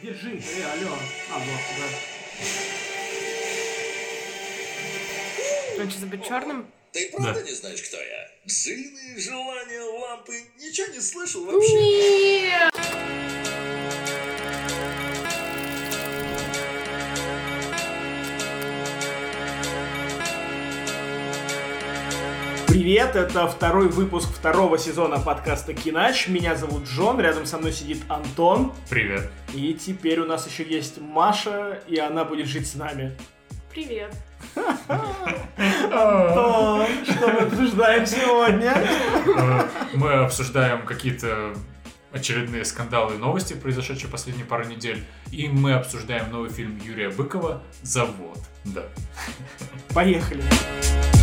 Держи, эй, алло. А, вот, да. Он что, черным? Ты правда да. не знаешь, кто я? Джины, желания, лампы. Ничего не слышал вообще? Нет! Привет, это второй выпуск второго сезона подкаста Кинач. Меня зовут Джон, рядом со мной сидит Антон. Привет. И теперь у нас еще есть Маша, и она будет жить с нами. Привет. Антон, что мы обсуждаем сегодня? Э, мы обсуждаем какие-то очередные скандалы и новости, произошедшие последние пару недель. И мы обсуждаем новый фильм Юрия Быкова «Завод». Да. Поехали. Поехали.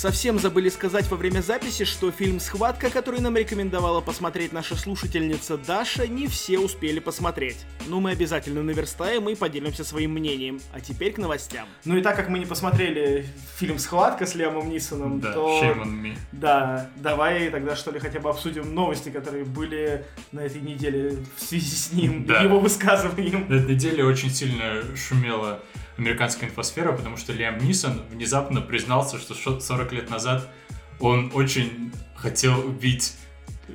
Совсем забыли сказать во время записи, что фильм «Схватка», который нам рекомендовала посмотреть наша слушательница Даша, не все успели посмотреть. Но мы обязательно наверстаем и поделимся своим мнением. А теперь к новостям. Ну и так как мы не посмотрели фильм «Схватка» с Лиамом Нисоном, да, то... shame on me. Да, давай тогда что ли хотя бы обсудим новости, которые были на этой неделе в связи с ним, да. его высказыванием. На этой неделе очень сильно шумело американская инфосфера, потому что Лиам Нисон внезапно признался, что 40 лет назад он очень хотел убить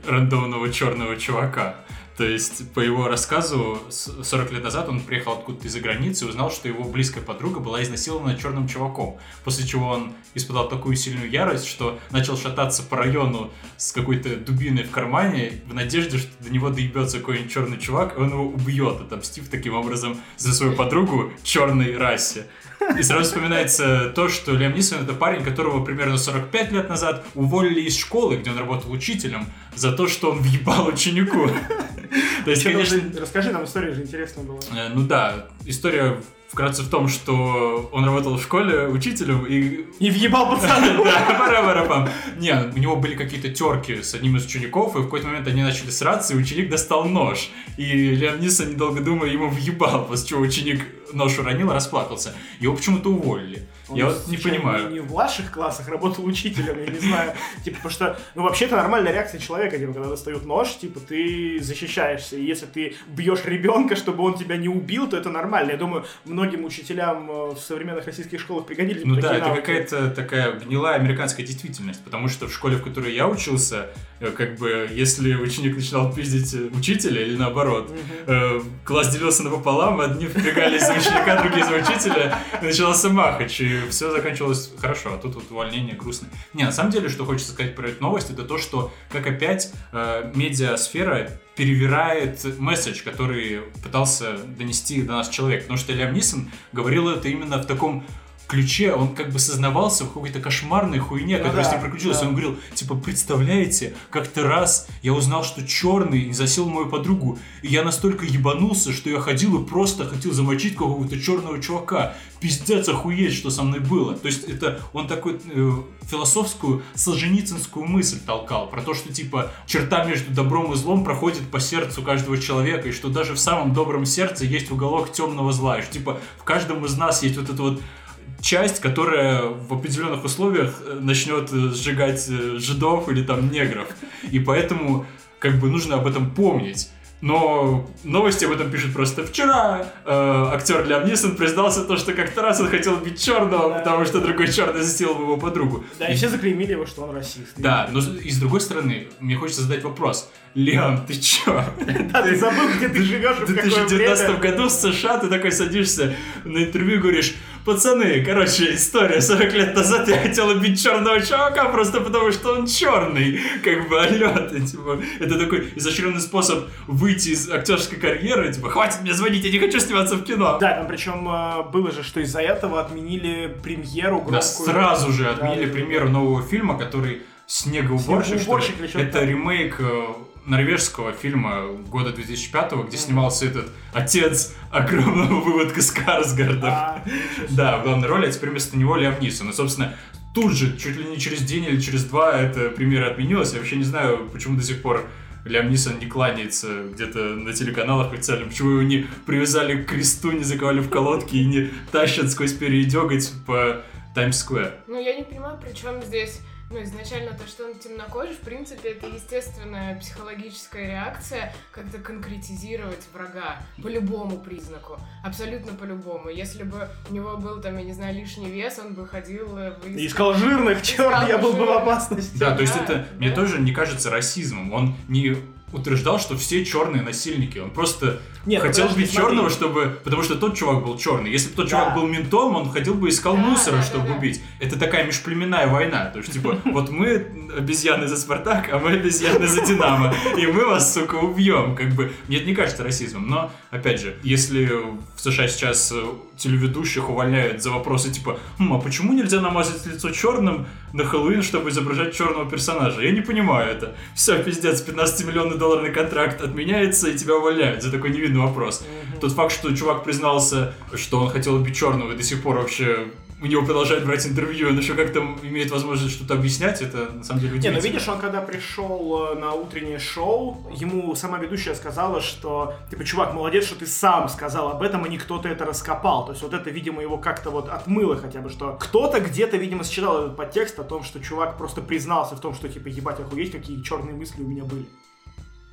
рандомного черного чувака. То есть, по его рассказу, 40 лет назад он приехал откуда-то из-за границы и узнал, что его близкая подруга была изнасилована черным чуваком. После чего он испытал такую сильную ярость, что начал шататься по району с какой-то дубиной в кармане в надежде, что до него доебется какой-нибудь черный чувак, и он его убьет, отомстив таким образом за свою подругу черной расе. И сразу вспоминается то, что Лиам Нисон это парень, которого примерно 45 лет назад уволили из школы, где он работал учителем, за то, что он въебал ученику. То есть, конечно... Расскажи нам историю же интересная была. Э, ну да, история вкратце в том, что он работал в школе учителем и... И въебал пацана. Да, пара Не, у него были какие-то терки с одним из учеников, и в какой-то момент они начали сраться, и ученик достал нож. И Леон Нисон, недолго думая, ему въебал, после чего ученик нож уронил, расплакался. Его почему-то уволили. Он я вот не понимаю. Не, не в ваших классах работал учителем, я не знаю. Типа, потому что, ну, вообще это нормальная реакция человека, типа, когда достают нож, типа, ты защищаешься. И если ты бьешь ребенка, чтобы он тебя не убил, то это нормально. Я думаю, многим учителям э, в современных российских школах пригодились Ну да, это какая-то такая гнилая американская действительность, потому что в школе, в которой я учился, э, как бы, если ученик начинал пиздить учителя или наоборот, э, класс делился напополам, одни впрягались за ученика, другие за учителя, и начался махач, и все заканчивалось хорошо, а тут вот увольнение грустно. Не, на самом деле, что хочется сказать про эту новость, это то, что как опять э, медиасфера перевирает месседж, который пытался донести до нас человек. Потому что Лиам Нисон говорил это именно в таком ключе, он как бы сознавался в какой-то кошмарной хуйне, ну, которая да, с ним приключилась. Да. Он говорил, типа, представляете, как-то раз я узнал, что черный засел мою подругу, и я настолько ебанулся, что я ходил и просто хотел замочить какого-то черного чувака. Пиздец, охуеть, что со мной было. То есть это он такой э, философскую солженицынскую мысль толкал про то, что типа черта между добром и злом проходит по сердцу каждого человека, и что даже в самом добром сердце есть уголок темного зла, и что типа в каждом из нас есть вот это вот часть, которая в определенных условиях э, начнет э, сжигать э, жидов или там негров. И поэтому как бы нужно об этом помнить. Но новости об этом пишут просто вчера. Э, актер Лям Нисон признался то, что как-то раз он хотел бить черного, да. потому что другой черный засилил его подругу. Да, и все заклеймили его, что он расист. Да, но и с другой стороны, мне хочется задать вопрос. Леон, ты чё? Да, ты забыл, где ты живешь в В 2019 году в США ты такой садишься на интервью и говоришь, пацаны, короче, история, 40 лет назад я хотел убить черного чувака просто потому, что он черный. Как бы, алло, ты, типа, это такой изощренный способ выйти из актерской карьеры, типа, хватит мне звонить, я не хочу сниматься в кино. Да, там причем э, было же, что из-за этого отменили премьеру громкую. Да, сразу же отменили да, премьеру нового фильма, который Снегоуборщик, Снегоуборщик что ли? Это ремейк э, норвежского фильма года 2005, где снимался этот отец огромного выводка Скарсгарда. Да, в главной роли, а теперь вместо него Лиам Нисон. И, собственно, тут же, чуть ли не через день или через два, эта премьера отменилась. Я вообще не знаю, почему до сих пор Лиам Нисон не кланяется где-то на телеканалах официально, почему его не привязали к кресту, не заковали в колодки и не тащат сквозь перья по Таймс-сквер. Ну, я не понимаю, при чем здесь Ну, изначально то, что он темнокожий, в принципе, это естественная психологическая реакция как-то конкретизировать врага по любому признаку. Абсолютно по любому. Если бы у него был там, я не знаю, лишний вес, он бы ходил э, в Искал жирных, черт, Искал я был бы в опасности. Да, то есть Да, это мне тоже не кажется расизмом. Он не утверждал, что все черные насильники. Он просто Нет, хотел убить смотри. черного, чтобы. Потому что тот чувак был черный. Если бы тот Да. чувак был ментом, он ходил бы искал Да, мусора, да, чтобы да, да. убить. Это такая межплеменная война. То есть, типа, вот мы обезьяны за Спартак, а мы обезьяны за Динамо. И мы вас, сука, убьем. Как бы. Мне это не кажется расизмом. Но, опять же, если в США сейчас э, телеведущих увольняют за вопросы типа, «Хм, а почему нельзя намазать лицо черным на Хэллоуин, чтобы изображать черного персонажа? Я не понимаю это. Все, пиздец, 15-миллионный долларный контракт отменяется, и тебя увольняют за такой невинный вопрос. Тот факт, что чувак признался, что он хотел убить черного, и до сих пор вообще у него продолжают брать интервью, он еще как-то имеет возможность что-то объяснять, это на самом деле Не, удивительно. ну видишь, он когда пришел э, на утреннее шоу, ему сама ведущая сказала, что, типа, чувак, молодец, что ты сам сказал об этом, а не кто-то это раскопал. То есть вот это, видимо, его как-то вот отмыло хотя бы, что кто-то где-то, видимо, считал этот подтекст о том, что чувак просто признался в том, что, типа, ебать, охуеть, какие черные мысли у меня были.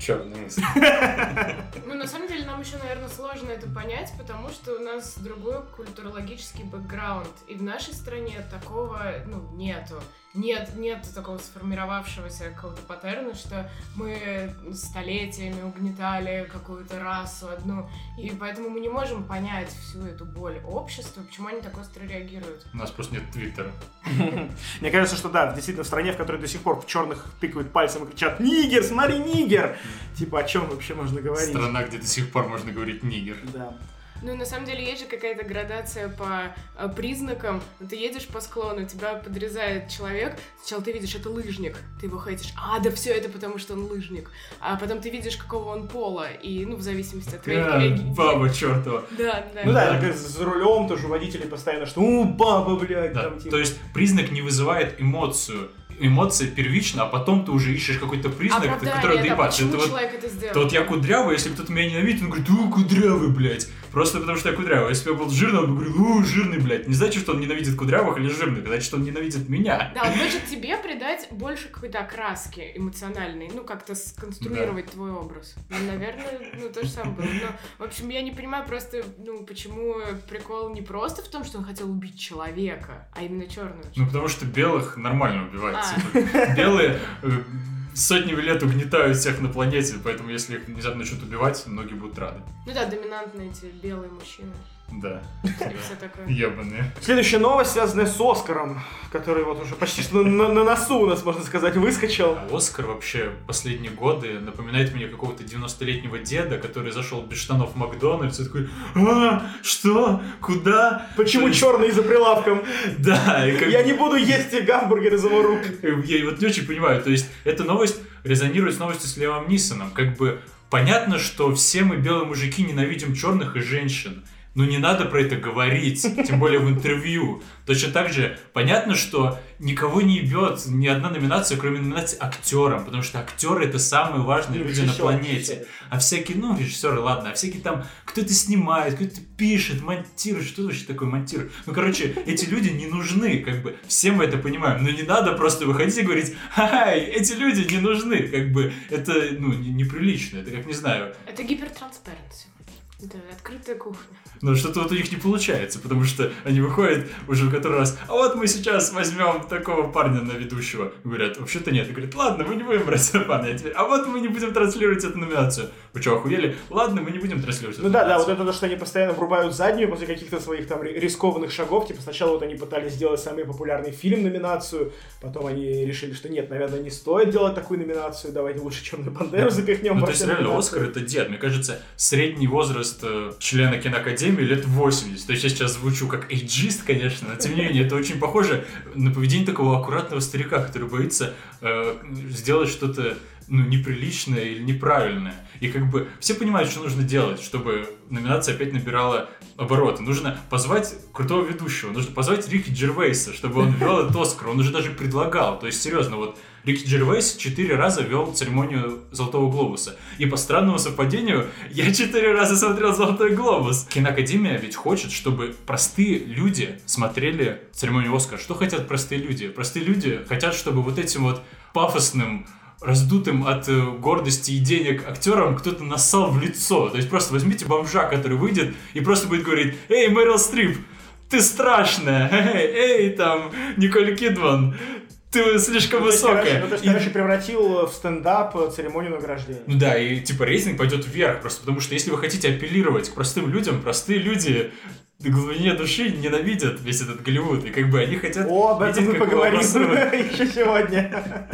Черный мысль. Ну, на самом деле, нам еще, наверное, сложно это понять, потому что у нас другой культурологический бэкграунд. И в нашей стране такого, ну, нету. Нет, нет такого сформировавшегося какого-то паттерна, что мы столетиями угнетали какую-то расу одну, и поэтому мы не можем понять всю эту боль общества, почему они так остро реагируют. У нас просто нет твиттера. Мне кажется, что да, действительно, в стране, в которой до сих пор в черных тыкают пальцем и кричат «Нигер, смотри, нигер!» Типа, о чем вообще можно говорить? Страна, где до сих пор можно говорить нигер. Да. Ну, на самом деле, есть же какая-то градация по э, признакам. Вот Ты едешь по склону, тебя подрезает человек. Сначала ты видишь, это лыжник. Ты его хейтишь. А, да все это потому, что он лыжник. А потом ты видишь, какого он пола. И, ну, в зависимости от твоих А, реги- баба чертова. Да, да. Ну да, как за рулем тоже водители постоянно, что «У, баба, блядь!» Да, там, типа. То есть признак не вызывает эмоцию. Эмоция первична, а потом ты уже ищешь какой-то признак, Оправдание, который да, доебаться. почему Это вот человек это сделал? То вот я кудрявый, если кто-то меня ненавидит, он говорит, у, кудрявый, блядь. Просто потому что я кудрявый. Если бы я был жирный, он бы говорил, у, жирный, блядь. Не значит, что он ненавидит кудрявых или жирных, значит, что он ненавидит меня. Да, он хочет тебе придать больше какой-то окраски эмоциональной, ну, как-то сконструировать твой образ. Ну, наверное, ну, то же самое было. Но, в общем, я не понимаю просто, ну, почему прикол не просто в том, что он хотел убить человека, а именно черного Ну, потому что белых нормально убивать. А. типа. Белые э, сотнями лет угнетают всех на планете, поэтому если их внезапно начнут убивать, многие будут рады. Ну да, доминантные эти белые мужчины. Да, И все такое. ебаные. Следующая новость, связанная с Оскаром, который вот уже почти что на, на носу у нас, можно сказать, выскочил. А Оскар вообще последние годы напоминает мне какого-то 90-летнего деда, который зашел без штанов в Макдональдс и такой, а, что, куда? Почему черный за прилавком? Да, и как Я не буду есть гамбургер из его рук. Я вот не очень понимаю, то есть эта новость резонирует с новостью с Левом Нисоном. Как бы понятно, что все мы белые мужики ненавидим черных и женщин. Но не надо про это говорить, тем более в интервью. Точно так же понятно, что никого не ебет ни одна номинация, кроме номинации актерам, потому что актеры это самые важные Ну, люди на планете. режиссер. А всякие, ну, режиссеры, ладно, а всякие там, кто-то снимает, кто-то пишет, монтирует, что вообще такое монтирует? Ну, короче, эти люди не нужны, как бы, все мы это понимаем, но не надо просто выходить и говорить, ха эти люди не нужны, как бы, это, ну, не- неприлично, это как, не знаю, Это гипертранспаренси. Это открытая кухня. Но что-то вот у них не получается, потому что они выходят уже в который раз, а вот мы сейчас возьмем такого парня на ведущего. Говорят, вообще-то нет. И говорят, ладно, мы не будем брать этого парня. А теперь, а вот мы не будем транслировать эту номинацию. Вы что, охуели? Ладно, мы не будем транслировать эту Ну да, да, номинацию. вот это то, что они постоянно врубают заднюю после каких-то своих там ри- рискованных шагов. Типа сначала вот они пытались сделать самый популярный фильм номинацию, потом они решили, что нет, наверное, не стоит делать такую номинацию, давайте лучше Черную Пантеру запихнем. Ну, то есть, реально. Оскар это дед. Мне кажется, средний возраст э, члена киноакадемии лет 80. То есть, я сейчас звучу как эйджист, конечно, но тем не менее, это очень похоже на поведение такого аккуратного старика, который боится э, сделать что-то ну, неприличное или неправильное. И как бы все понимают, что нужно делать, чтобы номинация опять набирала обороты. Нужно позвать крутого ведущего, нужно позвать Рики Джервейса, чтобы он вел этот Оскар. Он уже даже предлагал. То есть, серьезно, вот Рики Джервейс четыре раза вел церемонию Золотого Глобуса. И по странному совпадению, я четыре раза смотрел Золотой Глобус. Киноакадемия ведь хочет, чтобы простые люди смотрели церемонию Оскара. Что хотят простые люди? Простые люди хотят, чтобы вот этим вот пафосным раздутым от э, гордости и денег актерам кто-то нассал в лицо. То есть просто возьмите бомжа, который выйдет и просто будет говорить «Эй, Мэрил Стрип, ты страшная! Эй, эй, там, Николь Кидман, ты слишком Ну, высокая!» ну, то есть, И- короче, превратил в стендап э, церемонию награждения. Ну да, и типа рейтинг пойдет вверх, просто потому что если вы хотите апеллировать к простым людям, простые люди в глубине души ненавидят весь этот Голливуд, и как бы они хотят О, об этом мы поговорим еще сегодня.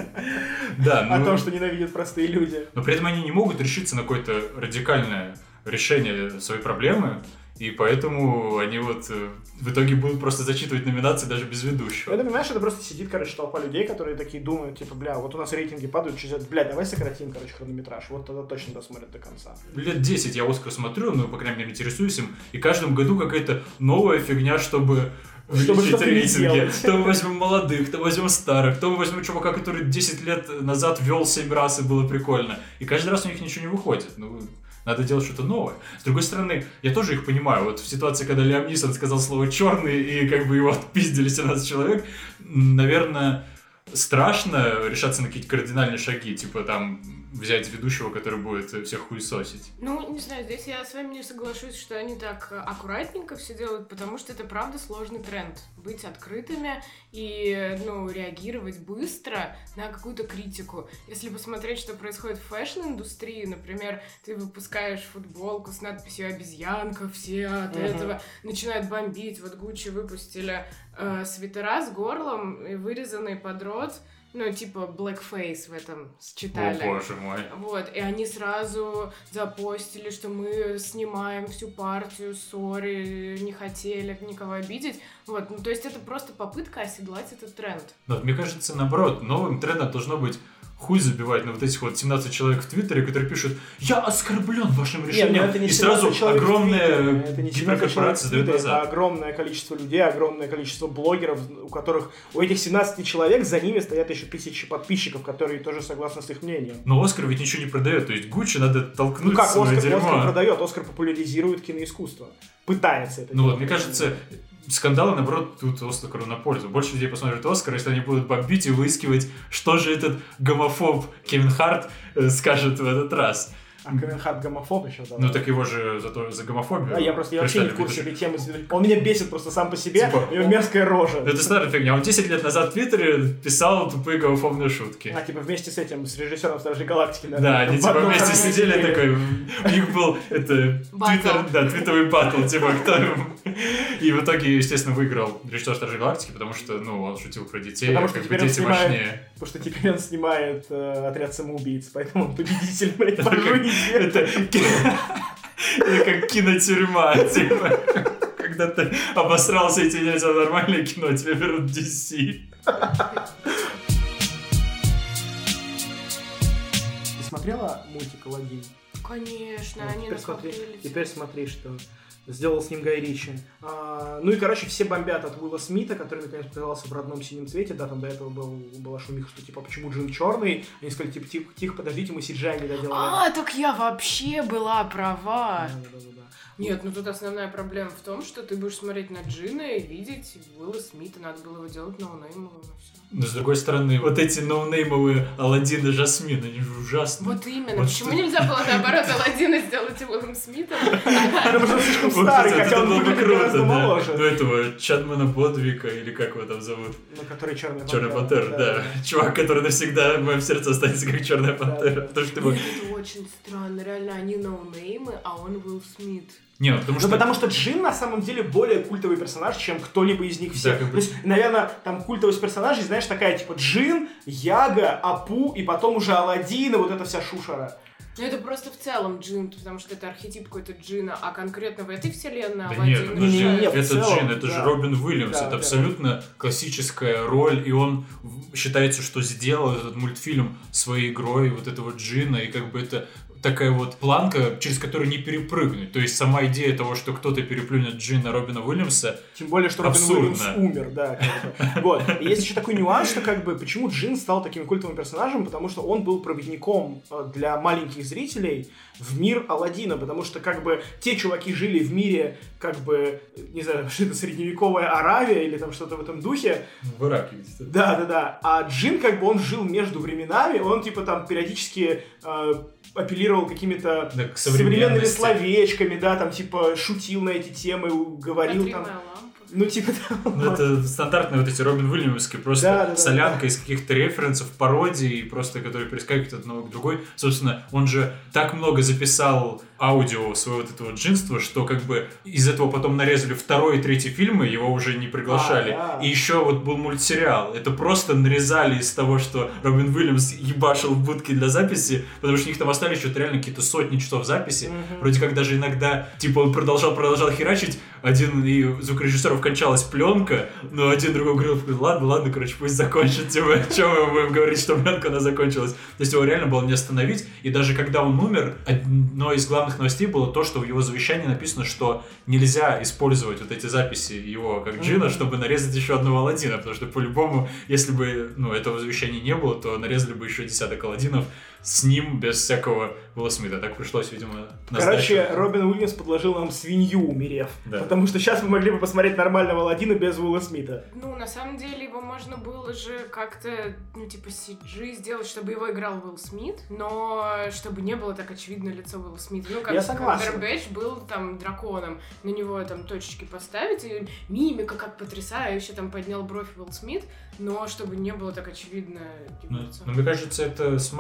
Да, О ну, том, что ненавидят простые люди. но при этом они не могут решиться на какое-то радикальное решение своей проблемы, и поэтому они вот э, в итоге будут просто зачитывать номинации даже без ведущего. Это, понимаешь, это просто сидит, короче, толпа людей, которые такие думают, типа, бля, вот у нас рейтинги падают, через это, бля, давай сократим, короче, хронометраж, вот тогда точно досмотрят до конца. Лет 10 я Оскар смотрю, ну, по крайней мере, интересуюсь им, и каждом году какая-то новая фигня, чтобы Чтобы не рейтинги. делать. То мы возьмем молодых, то возьмем старых, то мы возьмем чувака, который 10 лет назад вел 7 раз и было прикольно. И каждый раз у них ничего не выходит. Ну, надо делать что-то новое. С другой стороны, я тоже их понимаю. Вот в ситуации, когда Лиам Нисон сказал слово черный и как бы его отпиздили 17 человек, наверное, страшно решаться на какие-то кардинальные шаги, типа там взять ведущего, который будет всех хуесосить. Ну, не знаю, здесь я с вами не соглашусь, что они так аккуратненько все делают, потому что это правда сложный тренд. Быть открытыми и, ну, реагировать быстро на какую-то критику. Если посмотреть, что происходит в fashion-индустрии, например, ты выпускаешь футболку с надписью «Обезьянка», все от Мгм. этого начинают бомбить. Вот Гуччи выпустили э, свитера с горлом, и вырезанный под рот, ну, типа blackface в этом считали. О, боже мой. Вот, и они сразу запостили, что мы снимаем всю партию, сори, не хотели никого обидеть. Вот, ну то есть это просто попытка оседлать этот тренд. Но мне кажется, наоборот, новым трендом должно быть хуй забивать на вот этих вот 17 человек в Твиттере, которые пишут «Я оскорблен вашим решением!» Нет, ну это не и сразу 17 человек в огромная Твиттере, это не 17 человек гиперкорпорация дает назад. это огромное количество людей, огромное количество блогеров, у которых, у этих 17 человек за ними стоят еще тысячи подписчиков, которые тоже согласны с их мнением. Но Оскар ведь ничего не продает, то есть Гуччи надо толкнуть Ну как, Оскар, дерьмо. Оскар продает, Оскар популяризирует киноискусство. Пытается это Ну вот, мне кажется, скандалы, наоборот, тут Оскару на пользу. Больше людей посмотрят Оскар, если они будут бомбить и выискивать, что же этот гомофоб Кевин Харт э, скажет в этот раз. А Кевин Харт гомофоб еще давай. Ну так его же за, то, за гомофобию. Да, я просто я вообще не в курсе этой темы. Он меня бесит просто сам по себе. Типа, у него мерзкая рожа. Это старая фигня. Он 10 лет назад в Твиттере писал тупые гомофобные шутки. А, типа вместе с этим, с режиссером Стражей Галактики, Да, наверное, они в типа вместе сидели такой, у них был это твиттер, да, твитовый батл, типа кто И в итоге, естественно, выиграл режиссер Стражей Галактики, потому что, ну, он шутил про детей, Потому что как бы теперь он дети снимает- важнее. Потому что теперь он снимает э, отряд самоубийц, поэтому он победитель, блядь, Это как- кинотюрьма, типа. Когда ты обосрался и тебе нельзя нормальное кино, тебе берут DC. Ты смотрела мультик «Аладдин»? Конечно, Вот они теперь смотри, теперь смотри, что сделал с ним Гай Ричи. А, ну и, короче, все бомбят от Уилла Смита, который наконец показался в родном синем цвете. Да, там до этого был, была шумиха, что типа, почему Джин черный? Они сказали, типа, тихо, тихо, подождите, мы CGI не доделали. А, так я вообще была права. Да-да-да-да. Нет, ну тут основная проблема в том, что ты будешь смотреть на Джина и видеть Уилла Смита. Надо было его делать ноунеймовым и все. Но с другой стороны, вот эти ноунеймовые Аладдин и Жасмин, они же ужасные. Вот именно. Вот Почему что- нельзя было наоборот Аладдина сделать Уиллом Смитом? Потому что слишком старый, это- хотя он было бы выглядит круто, гораздо да. моложе. Ну этого Чадмана Бодвика, или как его там зовут? Ну, который черный Черная пантера, да. Чувак, который навсегда в моем сердце останется как черная пантера. Потому что его... Это очень странно. Реально, они ноунеймы, а он Уилл Смит. Не, ну потому Ну, что... потому что Джин на самом деле более культовый персонаж, чем кто-либо из них всех. Да, как бы- То есть, наверное, там культовость персонажей, знаешь, такая типа Джин, Яга, Апу и потом уже Аладдин и вот эта вся шушера. Ну это просто в целом джин, потому что это архетип какой-то джина, а конкретно в этой вселенной Да Аладдин нет, подожди, Не-не-не, в это целом, Джин, это же да. Робин Уильямс, Да, это да. абсолютно классическая роль, и он считается, что сделал этот мультфильм своей игрой, вот этого Джина, и как бы это такая вот планка, через которую не перепрыгнуть. То есть сама идея того, что кто-то переплюнет Джина Робина Уильямса, Тем более, что Робин Абсурдно. Уильямс умер, да. Вот. И есть еще такой нюанс, что как бы почему Джин стал таким культовым персонажем, потому что он был проводником э, для маленьких зрителей в мир Алладина, потому что как бы те чуваки жили в мире как бы, не знаю, что это средневековая Аравия или там что-то в этом духе, в Ираке где-то. да, да, да. А Джин, как бы, он жил между временами, он, типа, там, периодически э, апеллировал какими-то Да, современными словечками, да, там, типа, шутил на эти темы, говорил там... Лампа. Ну, типа, там... Ну, это стандартные вот эти Робин Уильямские, просто Да, да, да, солянка из каких-то референсов, пародий, просто которые перескакивают от одного к другой. Собственно, он же так много записал аудио своего вот этого джинства, что как бы из этого потом нарезали второй и третий фильмы, его уже не приглашали. А, да. И еще вот был мультсериал. Это просто нарезали из того, что Робин Уильямс ебашил в будке для записи, потому что у них там остались что-то реально какие-то сотни часов записи. Мгм. Вроде как даже иногда, типа, он продолжал, продолжал херачить, один и звукорежиссеров кончалась пленка, но один другой говорил, ладно, ладно, короче, пусть закончит, типа, что мы будем говорить, что пленка, она закончилась. То есть его реально было не остановить, и даже когда он умер, одной из главных новостей было то, что в его завещании написано, что нельзя использовать вот эти записи его как Джина, Мгм. чтобы нарезать еще одного Аладдина, потому что по-любому, если бы, ну, этого завещания не было, то нарезали бы еще десяток Аладдинов с ним без всякого Уилла Смита. Так пришлось, видимо, на Короче. Робин Уильямс подложил нам свинью, умерев. Да. Потому что сейчас мы могли бы посмотреть нормального Аладдина без Уилла Смита. Ну, на самом деле, его можно было же как-то, ну, типа, CG сделать, чтобы его играл Уилл Смит, но чтобы не было так очевидно лицо Уилла Смита. Ну, как Я согласен. Камбербэтч был там драконом, на него там точечки поставить, и мимика как потрясающе, там поднял бровь Уилл Смит, но чтобы не было так очевидно его Ну, лицо. ну, мне кажется, это с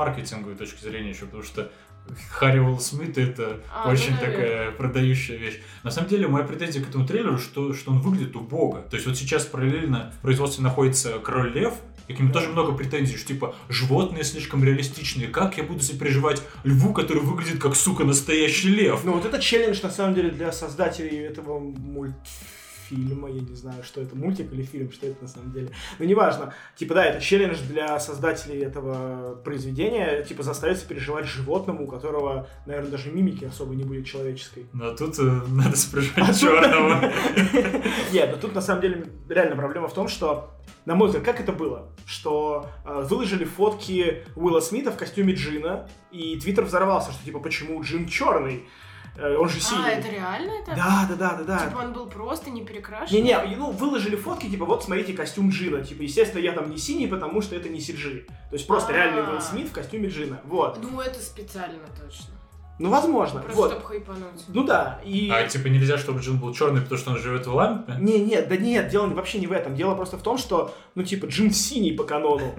маркетинговой точки зрения еще, потому что Харри Уилл Смит это А, ну, очень наверное. такая продающая вещь. На самом деле, моя претензия к этому трейлеру, что, что он выглядит убого. То есть вот сейчас параллельно в производстве находится Король Лев, и к нему тоже много претензий, что типа животные слишком реалистичные. Как я буду сопереживать льву, который выглядит как, сука, настоящий лев? Ну, вот это челлендж, на самом деле, для создателей этого мультфильма. Я не знаю, что это, мультик или фильм, что это на самом деле. Но неважно. Типа, да, это челлендж для создателей этого произведения, типа, заставиться переживать животному, у которого, наверное, даже мимики особо не будет человеческой. Но тут э, надо А сопереживать тут- черного. Нет, но тут на самом деле реально проблема в том, что, на мой взгляд, как это было? Что э, выложили фотки Уилла Смита в костюме Джина, и Твиттер взорвался, что типа почему Джин черный? Э, он же синий. А, это реально это? Да, да, да, да, да. Типа он был просто не перекрашен? Не-не, ну, выложили фотки, типа, вот, смотрите, костюм Джина. Типа, естественно, я там не синий, потому что это не CG. То есть просто А. реальный Уилл Смит в костюме Джина. Вот. Ну, это специально точно. Ну, возможно. Просто вот. чтобы хайпануть. Ну да, и... А типа нельзя, чтобы Джин был черный, потому что он живет в лампе? Не, нет, да нет, дело вообще не в этом. Дело просто в том, что, ну, типа, Джин синий по канону.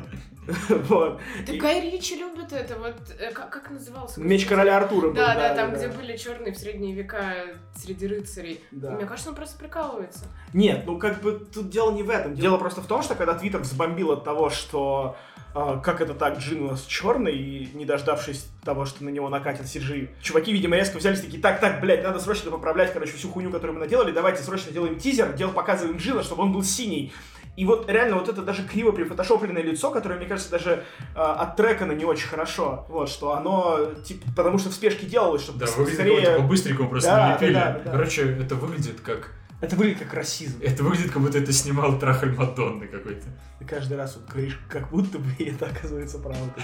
Вот. Да Гай Ричи любит это, вот, э, как, назывался? Меч короля Артура был. Да, да, там, где были черные в средние века среди рыцарей. Да. Мне кажется, он просто прикалывается. Нет, ну как бы тут дело не в этом. Дело просто в том, что когда Твиттер взбомбил от того, что а, как это так, Джин у нас черный, и не дождавшись того, что на него накатит CG, чуваки, видимо, резко взялись такие, так, так, блядь, надо срочно поправлять, короче, всю хуйню, которую мы наделали, давайте срочно делаем тизер, дел показываем Джина, чтобы он был синий. И вот реально вот это даже криво прифотошопленное лицо, которое, мне кажется, даже а, оттрекано не очень хорошо. Вот, что оно, типа, потому что в спешке делалось, чтобы Да, выглядит скорее... по-быстренькому просто Да, налепили. да, да, да. Короче, это выглядит как... Это выглядит как расизм. Это выглядит, как будто это снимал Трахаль Мадонны какой-то. Ты каждый раз вот говоришь, как будто бы и это оказывается правдой.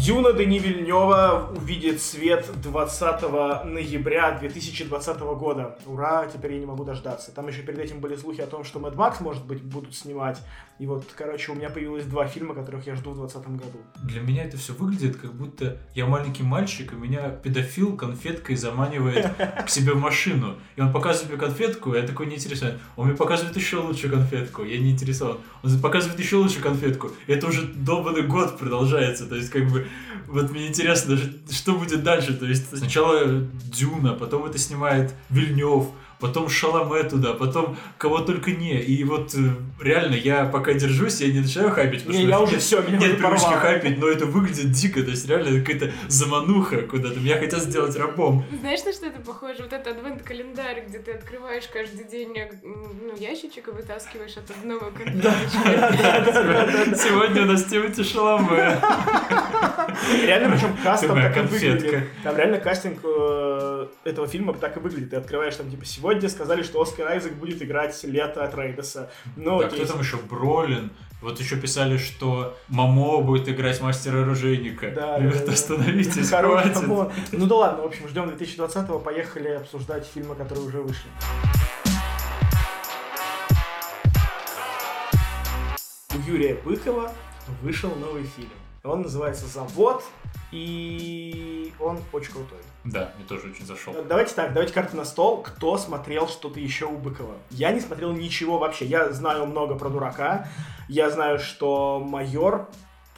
Дюна Дани Вильнева увидит свет 20 ноября 2020 года. Ура, теперь я не могу дождаться. Там еще перед этим были слухи о том, что Mad Max, может быть, будут снимать. И вот, короче, у меня появилось два фильма, которых я жду в 2020 году. Для меня это все выглядит, как будто я маленький мальчик, и меня педофил конфеткой заманивает к себе в машину. И он показывает мне конфетку, и я такой не интересован. Он мне показывает еще лучшую конфетку, я не интересован. Он показывает еще лучшую конфетку. И это уже долбанный год продолжается. То есть, как бы, вот мне интересно что будет дальше. То есть, сначала Дюна, потом это снимает Вильнев, потом Шаломе туда, потом кого только не. И вот э, реально, я пока держусь, я не начинаю хайпить, потому Не, что я нет- уже всё, меня нет привычки порвало. хайпить, но это выглядит дико, то есть реально какая-то замануха куда-то. Меня хотят сделать рабом. Знаешь, на что это похоже? Вот этот адвент-календарь, где ты открываешь каждый день э, ну, ящичек и вытаскиваешь от одного карточки. Сегодня у нас Тимати Шаломе. Реально, причем каст Ты там моя так и выглядит. Там реально кастинг э, этого фильма так и выглядит. Ты открываешь там, типа, сегодня сказали, что Оскар Айзек будет играть лето от Рейдеса. Ну, Да, окей. кто там еще? Бролин. Вот еще писали, что Мамо будет играть мастера-оружейника. Да, Ребята, да, остановитесь, хватит. Ну да ладно, в общем, ждем 2020-го, поехали обсуждать фильмы, которые уже вышли. У Юрия Быкова вышел новый фильм. Он называется «Завод», и он очень крутой. Да, мне тоже очень зашел. Давайте так, давайте карты на стол. Кто смотрел что-то еще у Быкова? Я не смотрел ничего вообще. Я знаю много про дурака. Я знаю, что майор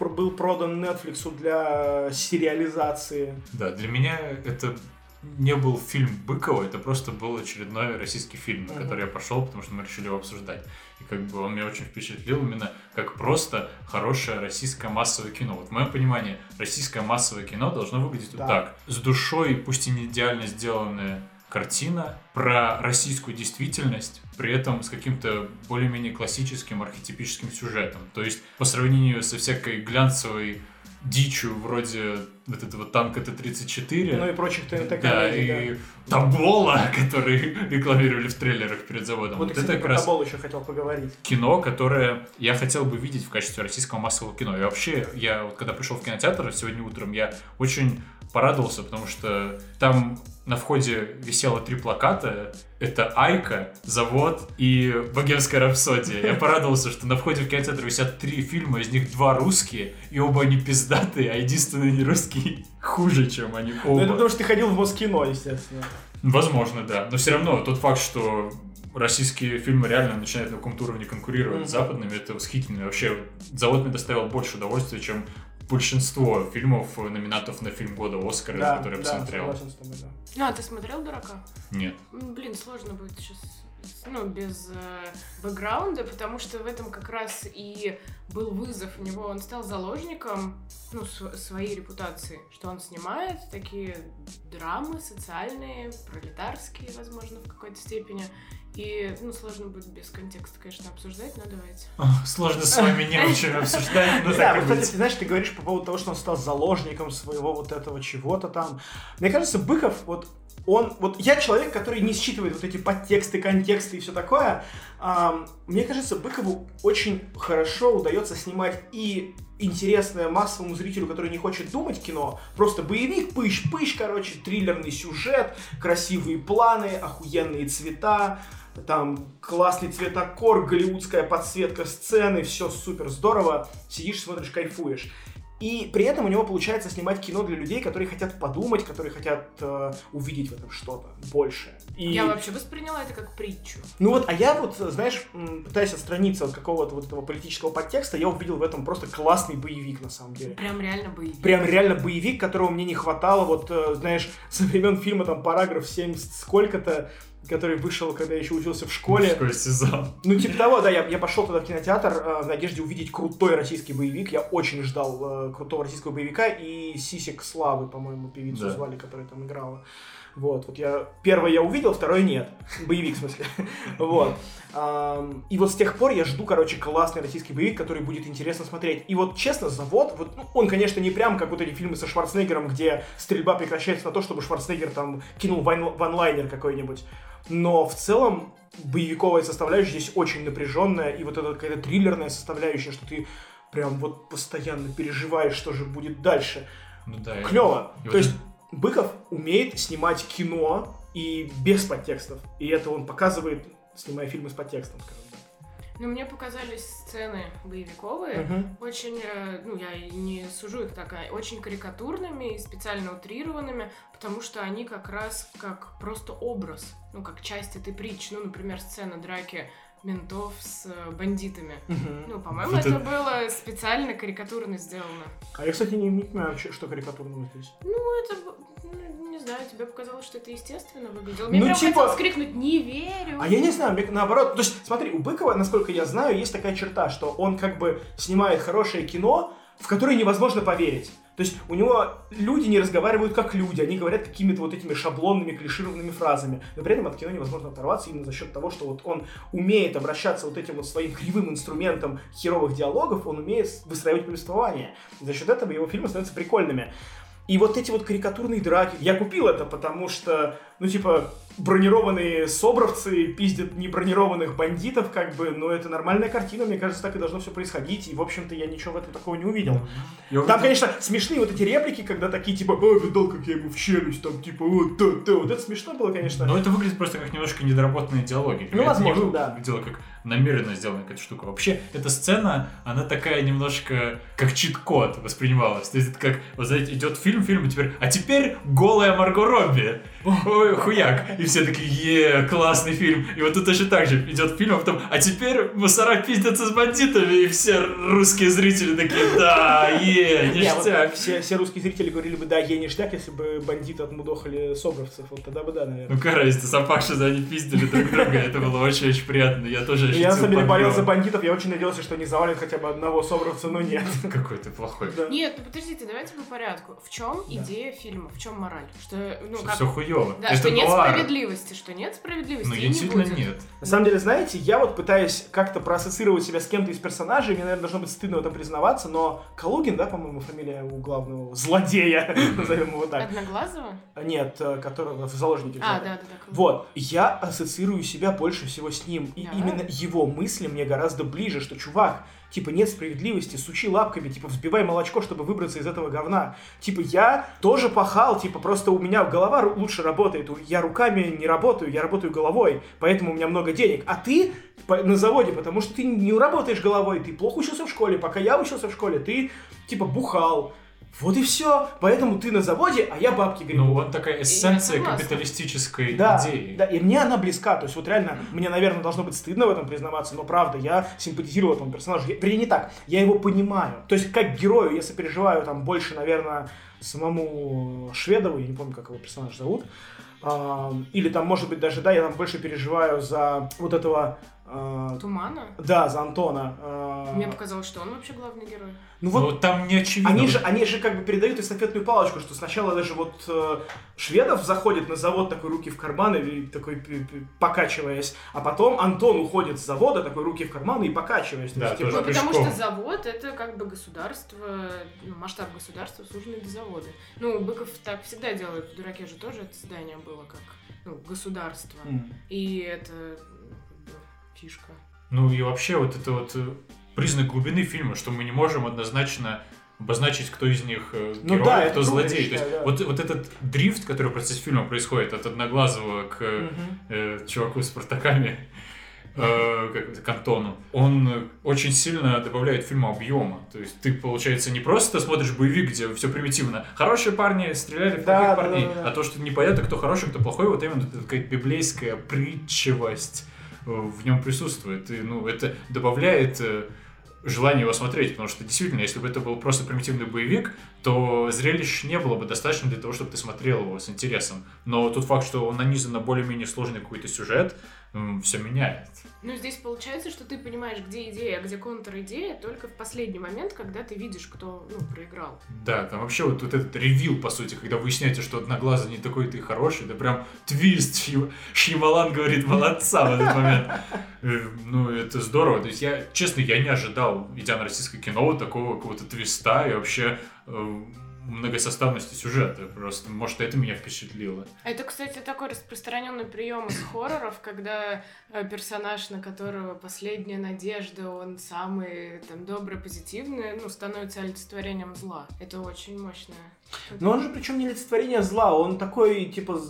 был продан Netflix для сериализации. Да, для меня это не был фильм Быкова, это просто был очередной российский фильм, на который я пошел, потому что мы решили его обсуждать. И как бы он меня очень впечатлил именно как просто хорошее российское массовое кино. Вот в моем понимании российское массовое кино должно выглядеть Да. вот так. С душой, пусть и не идеально сделанная картина про российскую действительность, при этом с каким-то более-менее классическим архетипическим сюжетом. То есть по сравнению со всякой глянцевой дичью вроде вот этого танка Т-34, Ну и прочих ТНТ да, и Табола, который рекламировали в трейлерах перед заводом. Вот, Вот, кстати, это как про раз Табол еще хотел поговорить. кино, которое я хотел бы видеть в качестве российского массового кино. И вообще, я вот когда пришел в кинотеатр сегодня утром, я очень порадовался, потому что там на входе висело три плаката. Это Айка, Завод и Богемская рапсодия. Я порадовался, что на входе в кинотеатр висят три фильма, из них два русские, и оба они пиздатые, а единственный не русский хуже, чем они Ну это оба. потому что ты ходил в Москино, естественно. Возможно, да. Но все равно тот факт, что российские фильмы реально начинают на каком-то уровне конкурировать Мгм. с западными, это восхитительно. Вообще, завод мне доставил больше удовольствия, чем большинство фильмов, э, номинатов на фильм года Оскара, Да, которые я да, посмотрел. согласен с тобой, да. Ну, а ты смотрел «Дурака»? Нет. Блин, сложно будет сейчас, ну, без э, бэкграунда, потому что в этом как раз и был вызов у него. Он стал заложником, ну, св- своей репутации, что он снимает такие драмы социальные, пролетарские, возможно, в какой-то степени. И, ну, сложно будет без контекста, конечно, обсуждать, но давайте. Сложно с вами не очень обсуждать, но Да, так кстати, ты знаешь, ты говоришь по поводу того, что он стал заложником своего вот этого чего-то там. Мне кажется, Быков, вот он, вот я человек, который не считывает вот эти подтексты, контексты и все такое. Мне кажется, Быкову очень хорошо удается снимать и интересное массовому зрителю, который не хочет думать кино, просто боевик, пыщ-пыщ, короче, триллерный сюжет, красивые планы, охуенные цвета, там классный цветокор, голливудская подсветка сцены, все супер здорово, сидишь, смотришь, кайфуешь. И при этом у него получается снимать кино для людей, которые хотят подумать, которые хотят э, увидеть в этом что-то большее. И... Я вообще восприняла это как притчу. Ну вот, а я вот, знаешь, пытаясь отстраниться от какого-то вот этого политического подтекста, я увидел в этом просто классный боевик, на самом деле. Прям реально боевик. Прям реально боевик, которого мне не хватало, вот, э, знаешь, со времен фильма, там, параграф 7 сколько-то, который вышел, когда я еще учился в школе. Мужской сезон. Ну, типа того, да, я, я пошел тогда в кинотеатр э, в надежде увидеть крутой российский боевик. Я очень ждал э, крутого российского боевика и Сисек Славы, по-моему, певицу Да. звали, которая там играла. Вот, вот я первое я увидел, второе нет. Боевик, в смысле. Вот. И вот с тех пор я жду, короче, классный российский боевик, который будет интересно смотреть. И вот, честно, завод, вот, ну, он, конечно, не прям как вот эти фильмы со Шварценеггером, где стрельба прекращается на то, чтобы Шварценеггер там кинул вайн- ванлайнер какой-нибудь. Но в целом боевиковая составляющая здесь очень напряженная, и вот эта какая-то триллерная составляющая, что ты прям вот постоянно переживаешь, что же будет дальше. Ну да. и- Клево. и То вот есть Быков умеет снимать кино и без подтекстов. И это он показывает, снимая фильмы с подтекстом, скажем Но мне показались сцены боевиковые, Мгм. очень, э, ну, я не сужу их так, а очень карикатурными и специально утрированными, потому что они как раз как просто образ, ну, как часть этой притчи. Ну, например, сцена драки ментов с э, бандитами. Мгм. Ну, по-моему, это это- было специально карикатурно сделано. А я, кстати, не, не понимаю, что карикатурного здесь. Ну, это ну, не знаю, тебе показалось, что это естественно выглядело. Ну, Мне прям типа- хотелось крикнуть «Не верю!» А я не знаю, мне наоборот. То есть, смотри, у Быкова, насколько я знаю, есть такая черта, что он как бы снимает хорошее кино, в которое невозможно поверить. То есть у него люди не разговаривают как люди, они говорят какими-то вот этими шаблонными, клишированными фразами. Но при этом от кино невозможно оторваться именно за счет того, что вот он умеет обращаться вот этим вот своим кривым инструментом херовых диалогов, он умеет выстраивать повествование. За счет этого его фильмы становятся прикольными. И вот эти вот карикатурные драки, я купил это, потому что, ну, типа, бронированные собровцы пиздят небронированных бандитов, как бы, но это нормальная картина, мне кажется, так и должно все происходить, и, в общем-то, я ничего в этом такого не увидел. Я Там, увидел- конечно, смешные вот эти реплики, когда такие, типа, «О, видал, как я ему в челюсть, там, типа, вот, то, то». Вот это смешно было, конечно. Но это выглядит просто как немножко недоработанные диалоги. Ну, возможно, не да. выглядело как намеренно сделанная какая-то штука. Вообще, эта сцена, она такая немножко как чит-код воспринималась. То есть это как, вот знаете, идет фильм, фильм, и теперь, а теперь голая Марго Робби. Ой, хуяк. И все такие, е, классный фильм. И вот тут точно так же идет фильм, а потом, а теперь мусора пиздятся с бандитами, и все русские зрители такие, да, е, ништяк. все, все русские зрители говорили бы, да, ей ништяк, если бы бандиты отмудохали собровцев, вот тогда бы да, наверное. Ну, какая разница, запахши за они пиздили друг друга, это было очень-очень приятно, я тоже Я на самом деле болел за бандитов, я очень надеялся, что они завалят хотя бы одного собровца, но нет. Какой ты плохой. Да. Нет, ну подождите, давайте по порядку. В чем Да. идея фильма? В чем мораль? Что, ну, Что как... все хуево. Да, это что нет нуар. справедливости, что нет справедливости Ну, и не действительно будет. нет. На самом деле, знаете, я вот пытаюсь как-то проассоциировать себя с кем-то из персонажей, мне, наверное, должно быть стыдно в этом признаваться, но Калугин, да, по-моему, фамилия у главного злодея, назовем его так. Одноглазого? Нет, э, которого в заложники А, да, да, да. Вот, я ассоциирую себя больше всего с ним. И именно его мысли мне гораздо ближе, что, чувак, типа, нет справедливости, сучи лапками, типа, взбивай молочко, чтобы выбраться из этого говна. Типа, я тоже пахал, типа, просто у меня голова лучше работает, я руками не работаю, я работаю головой, поэтому у меня много денег. А ты на заводе, потому что ты не работаешь головой, ты плохо учился в школе, пока я учился в школе, ты, типа, бухал. Вот и все. Поэтому ты на заводе, а я бабки гребу. Ну, вот такая эссенция капиталистической Да, идеи. да, и мне она близка. То есть вот реально, мне, наверное, должно быть стыдно в этом признаваться, но правда, я симпатизирую этому персонажу. Я, вернее, не так, я его понимаю. То есть как герою я сопереживаю там больше, наверное, самому Шведову, я не помню, как его персонаж зовут. А, или там, может быть, даже, да, я там больше переживаю за вот этого... а, Тумана? да, за Антона. А, Мне показалось, что он вообще главный герой. ну Ну, вот там не очевидно. Они же, они же как бы передают эстафетную палочку, что сначала даже вот э, Шведов заходит на завод, такой руки в карманы, и такой покачиваясь, а потом Антон уходит с завода, такой руки в карманы и покачиваясь. Да, есть, типа, тоже Ну, потому что завод это как бы государство, ну, масштаб государства, суженный до завода. Ну, Быков так всегда делает, в дураке же тоже это здание было как ну, государство. м. И это ну, фишка. Ну и вообще вот это вот э, признак глубины фильма, что мы не можем однозначно обозначить, кто из них э, Ну герой, да, а это кто злодей. То есть да. вот, вот этот дрифт, который в процессе фильма происходит от Одноглазого к Мгм. э, чуваку с Спартаками, э, к Антону, он очень сильно добавляет фильму объема. То есть ты, получается, не просто смотришь боевик, где все примитивно. Хорошие парни стреляли в Да, плохих да, парней, да, да. а то, что непонятно, кто хороший, кто плохой, вот именно такая библейская притчивость э, в нем присутствует. И, ну, это добавляет э, желание его смотреть, потому что действительно, если бы это был просто примитивный боевик, то зрелищ не было бы достаточно для того, чтобы ты смотрел его с интересом. Но тот факт, что он нанизан на более-менее сложный какой-то сюжет, все меняет. Ну, здесь получается, что ты понимаешь, где идея, а где контр-идея, только в последний момент, когда ты видишь, кто, ну, проиграл. Да, там вообще вот, вот этот ревил, по сути, когда выясняете, что Одноглазый не такой ты хороший, это прям твист, Шья- Шьямалан говорит молодца в этот момент. Э, Ну, это здорово. То есть я, честно, я не ожидал, идя на российское кино, такого какого-то твиста и вообще многосоставности сюжета. Просто, может, это меня впечатлило. Это, кстати, такой распространенный прием из хорроров, когда э, персонаж, на которого последняя надежда, он самый там добрый, позитивный, ну, становится олицетворением зла. Это очень мощно. Но он же причем не олицетворение зла, он такой, типа,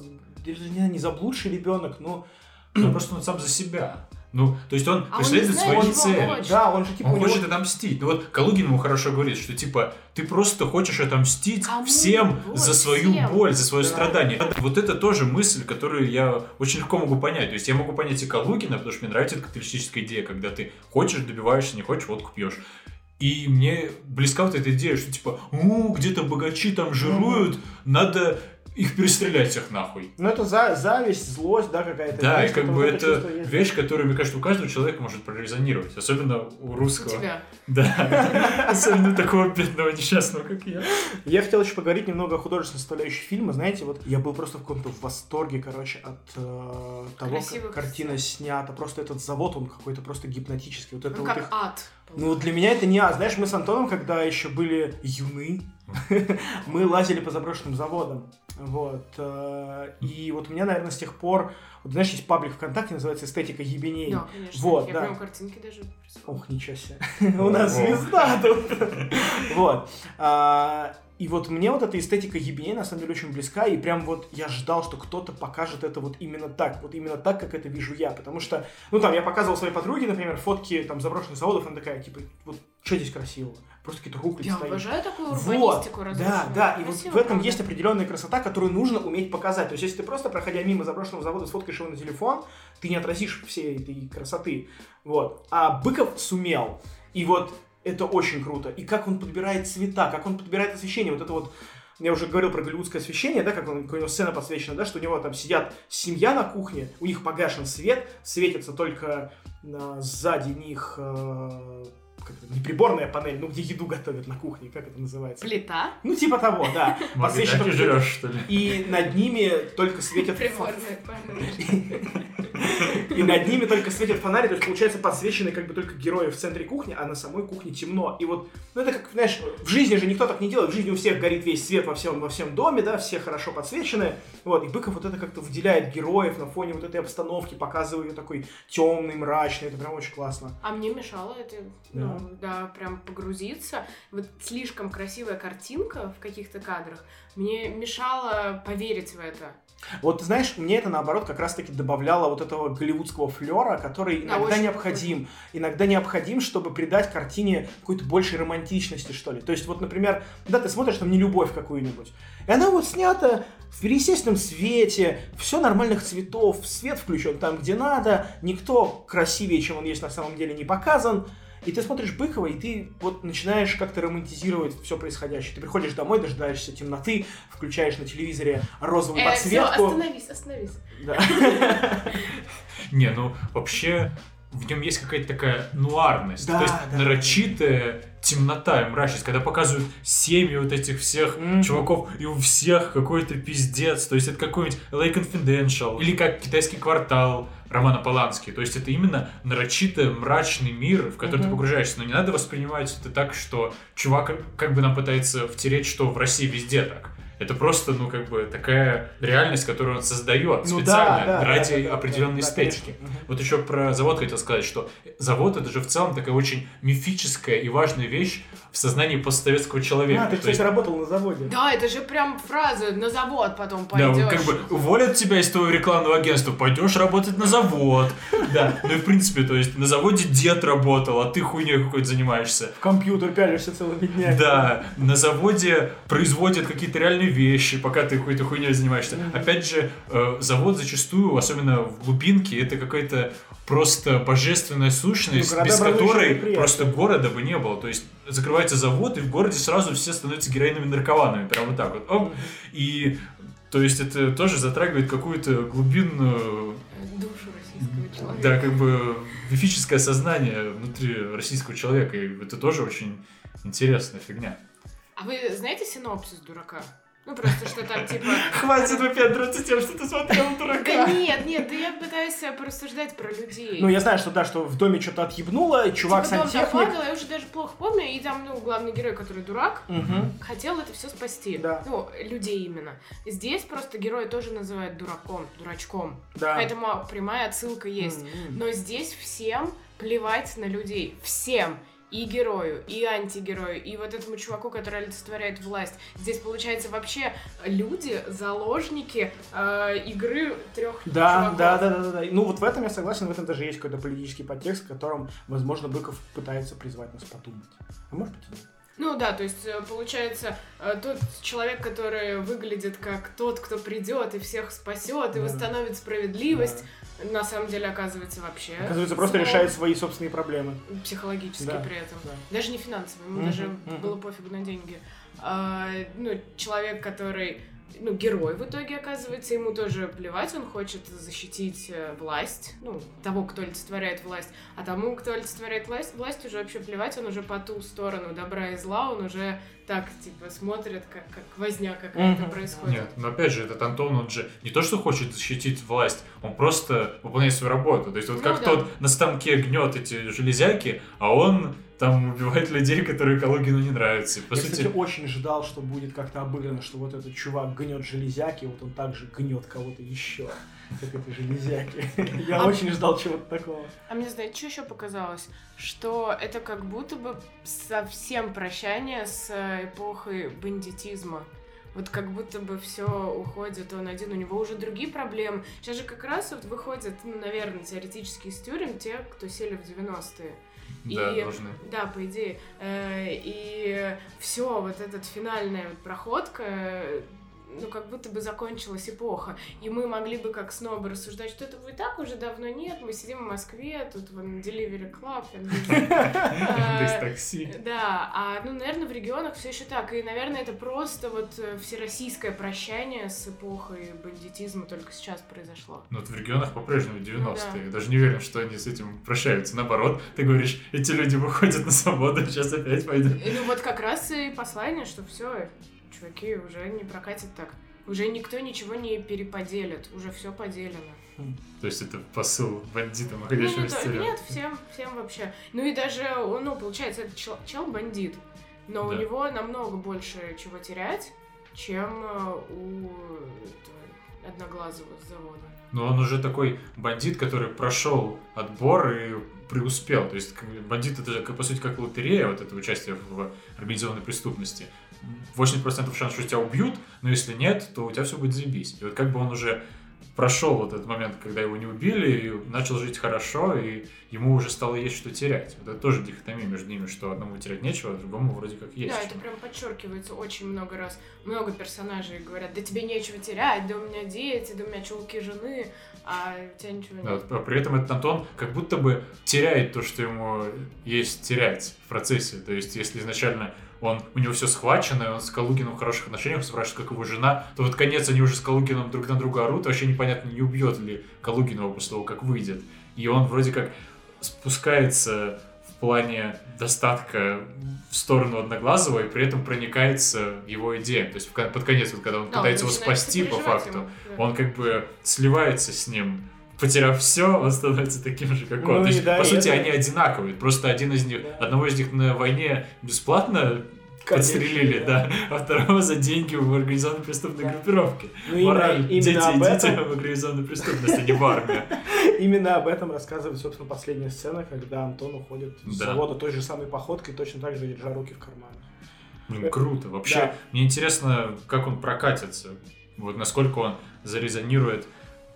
не, не заблудший ребенок, ну, Ну, просто он сам за себя. Ну, то есть он А преследует цели. хочет. да, он же типа Он него- хочет отомстить. Ну вот Калугин ему хорошо говорит, что типа ты просто хочешь отомстить Кому? всем Вот, за свою всем. боль, за свое Да. страдание. Вот это тоже мысль, которую я очень легко могу понять. То есть я могу понять и Калугина, потому что мне нравится эта капиталистическая идея, когда ты хочешь, добиваешься, не хочешь, водку пьешь. И мне близка вот эта идея, что типа, у, где-то богачи там жируют, надо их перестрелять всех нахуй. Ну, это за, зависть, злость, да, какая-то. Да, и как бы это вещь, которая, мне кажется, у каждого человека может прорезонировать, особенно у У русского. тебя. Да, особенно такого бедного несчастного, как я. Я хотел еще поговорить немного о художественной составляющей фильма. Знаете, вот я был просто в каком-то восторге, короче, от э, того, Красивых как картина снята. Просто этот завод, он какой-то просто гипнотический. Вот это Ну, вот как их- ад. Ну, вот для меня это не а. Знаешь, мы с Антоном, когда еще были юны, мы лазили по заброшенным заводам. Вот. э, И вот у меня, наверное, с тех пор... Вот знаешь, есть паблик ВКонтакте, называется «Эстетика ебеней». Да, конечно. Вот, Я да. прям картинки даже. Ох, ничего себе. У нас звезда тут. Вот. И вот мне вот эта эстетика ебеней на самом деле очень близка, и прям вот я ждал, что кто-то покажет это вот именно так, вот именно так, как это вижу я, потому что, ну там, я показывал своей подруге, например, фотки там заброшенных заводов, она такая, типа, вот, что здесь красивого? Просто какие-то рухли Я стоят. обожаю такую Вот, урбанистику да, разрушенную. да, и вот Красиво, в этом правда. есть определенная красота, которую нужно уметь показать. То есть, если ты просто, проходя мимо заброшенного завода, сфоткаешь его на телефон, ты не отразишь всей этой красоты. Вот. А Быков сумел. И вот это очень круто. И как он подбирает цвета, как он подбирает освещение. Вот это вот я уже говорил про голливудское освещение, да, как, он, как у него сцена подсвечена, да, что у него там сидят семья на кухне, у них погашен свет, светится только э, сзади них э, как это, не приборная панель, ну где еду готовят на кухне, как это называется? Плита. Ну, типа того, да. Может, Подсвечен так и только- жрешь, что ли? И над ними только светят... Приборная панель. И над ними только светят фонари, то есть получается подсвечены как бы только герои в центре кухни, а на самой кухне темно. И вот, ну это как, знаешь, в жизни же никто так не делает, в жизни у всех горит весь свет во всем, во всем доме, да, все хорошо подсвечены. Вот, и Быков вот это как-то выделяет героев на фоне вот этой обстановки, показывая ее такой темный, мрачный, это прям очень классно. А мне мешало это, ну, да, прям погрузиться. Вот слишком красивая картинка в каких-то кадрах мне мешало поверить в это. Вот, ты знаешь, мне это, наоборот, как раз-таки добавляло вот этого голливудского флера, который Да, иногда очень необходим. Иногда необходим, чтобы придать картине какой-то большей романтичности, что ли. То есть, вот, например, да, ты смотришь там не любовь какую-нибудь, и она вот снята в естественном свете, все нормальных цветов, свет включен там, где надо, никто красивее, чем он есть на самом деле, не показан. И ты смотришь Быкова, и ты вот начинаешь как-то романтизировать все происходящее. Ты приходишь домой, дожидаешься темноты, включаешь на телевизоре розовую Э, все, подсветку. остановись, остановись. Да. Не, ну вообще в нем есть какая-то такая нуарность. Да, То есть да. нарочитая темнота и мрачность, когда показывают семьи вот этих всех Мгм. чуваков, и у всех какой-то пиздец. То есть это какой-нибудь LA Confidential, или как китайский квартал Романа Полански. То есть это именно нарочито мрачный мир, в который ты Мгм. погружаешься. Но не надо воспринимать это так, что чувак как бы нам пытается втереть, что в России везде так. Это просто, ну, как бы такая реальность, которую он создает Ну специально да, да, ради да, да, да, определенной да, эстетики. Вот еще про завод хотел сказать, что завод это же в целом такая очень мифическая и важная вещь в сознании постсоветского человека. А, ты, То кстати, есть, работал на заводе. Да, это же прям фраза на завод потом да, пойдешь. вот как бы уволят тебя из твоего рекламного агентства, пойдешь работать на завод. Да, ну и в принципе, то есть на заводе дед работал, а ты хуйней какой-то занимаешься. В компьютер пялишься целыми днями. Да, на заводе производят какие-то реальные вещи, пока ты какой-то хуйней занимаешься. Мгм. Опять же, э, завод зачастую, особенно в глубинке, это какая-то просто божественная сущность, Ну, без которой просто города бы не было. То есть закрывается завод, и в городе сразу все становятся героиновыми наркоманами. Прям вот так вот. Оп. Мгм. И то есть это тоже затрагивает какую-то глубинную, Душу российского человека. да, как бы мифическое сознание внутри российского человека. И это тоже очень интересная фигня. А вы знаете синопсис дурака? Ну, просто что там типа... Хватит выпендриваться тем, что ты смотрел Да дурака. нет, нет, да я пытаюсь порассуждать про людей. Ну, я знаю, что да, что в доме что-то отъебнуло, чувак Типа дом сантехник. западал, я уже даже плохо помню, и там, ну, главный герой, который дурак, Мгм. хотел это все спасти. Да. Ну, людей именно. Здесь просто героя тоже называют дураком, дурачком. Да. Поэтому прямая отсылка есть. М-м. Но здесь всем плевать на людей. Всем. И герою, и антигерою, и вот этому чуваку, который олицетворяет власть. Здесь, получается, вообще люди, заложники э, игры трех Да, чуваков. да, да, да, да. Ну вот в этом я согласен, в этом даже есть какой-то политический подтекст, в котором, возможно, Быков пытается призвать нас подумать. А может быть и нет. Ну да, то есть, э, получается, э, тот человек, который выглядит как тот, кто придет и всех спасет и Да. восстановит справедливость, на самом деле оказывается вообще... Оказывается, просто злом. решает свои собственные проблемы. психологически Да, при этом. да. Даже не финансово, ему Мгм, даже мгм. было пофигу на деньги. А, ну, человек, который ну, герой в итоге оказывается, ему тоже плевать, он хочет защитить э, власть, ну, того, кто олицетворяет власть, а тому, кто олицетворяет власть, власть уже вообще плевать, он уже по ту сторону добра и зла, он уже так, типа, смотрит, как, как возня какая-то Мгм. происходит. Нет, но опять же, этот Антон, он же не то, что хочет защитить власть, он просто выполняет свою работу. То есть вот Ну как да. тот на станке гнет эти железяки, а он там убивает людей, которые Калугину не нравятся. И, По Я, сути, кстати, очень ждал, что будет как-то обыграно, что вот этот чувак гнет железяки, вот он также гнет кого-то еще, как это железяки. Я А- очень ждал чего-то такого. А мне, знаете, что еще показалось? Что это как будто бы совсем прощание с эпохой бандитизма. Вот как будто бы все уходит он один, у него уже другие проблемы. Сейчас же как раз вот выходят, ну, наверное, теоретически из тюрем те, кто сели в 90-е. Да, и- должны. Да, по идее. Э, И все, вот этот финальная проходка, ну, как будто бы закончилась эпоха. И мы могли бы как снобы рассуждать, что этого и так уже давно нет. Мы сидим в Москве, тут вон Delivery Club. Э, такси. Да, а, ну, наверное, в регионах все еще так. И, наверное, это просто вот э, всероссийское прощание с эпохой бандитизма только сейчас произошло. Но вот в регионах по-прежнему 90-е. Ну даже не уверен, что они с этим прощаются. Наоборот, ты говоришь, эти люди выходят на свободу, сейчас опять пойдут. Ну вот как раз и послание, что все, чуваки, уже не прокатит так. Уже никто ничего не переподелит, уже все поделено. То есть это посыл бандитам, Ну, уходящим не из то- тюрем. нет, всем, всем вообще. Ну и даже, ну, получается, этот чел, чел бандит, но у Да. него намного больше чего терять, чем э, у одноглазого с завода. Но он уже такой бандит, который прошел отбор и преуспел. То есть бандит это по сути, как лотерея, вот это участие в организованной преступности. 80% шанс, что тебя убьют, но если нет, то у тебя все будет заебись. И вот как бы он уже прошел вот этот момент, когда его не убили, и начал жить хорошо, и ему уже стало есть что терять. Вот это тоже дихотомия между ними, что одному терять нечего, а другому вроде как есть. да, что. это прям подчеркивается очень много раз. Много персонажей говорят, да тебе нечего терять, да у меня дети, да у меня чулки жены, а у тебя ничего нет. Да, а при этом этот Антон как будто бы теряет то, что ему есть терять в процессе. То есть, если изначально он, у него все схвачено, и он с Калугином в хороших отношениях, спрашивает, как его жена, то вот конец они уже с Калугином друг на друга орут, вообще непонятно, не убьет ли Калугин его после того, как выйдет. И он вроде как спускается в плане достатка в сторону Одноглазого и при этом проникается его идеям. То есть под конец, вот, когда он Да, пытается его начинает спасти по факту, да. он как бы сливается с ним. Потеряв все, он становится таким же, как он. Ну То есть, да, по сути, это- они одинаковые. Просто один из них, Да. одного из них на войне бесплатно Конечно, подстрелили, да, а второго за деньги в организованной преступной Да. группировке. Ну, именно, Мораль. Дети, именно об идите этом, в организованную преступность, а не в армию. именно об этом рассказывает, собственно, последняя сцена, когда Антон уходит с Да. завода той же самой походкой, точно так же держа руки в карманах. Блин, круто. Вообще, Да. мне интересно, как он прокатится. Вот насколько он зарезонирует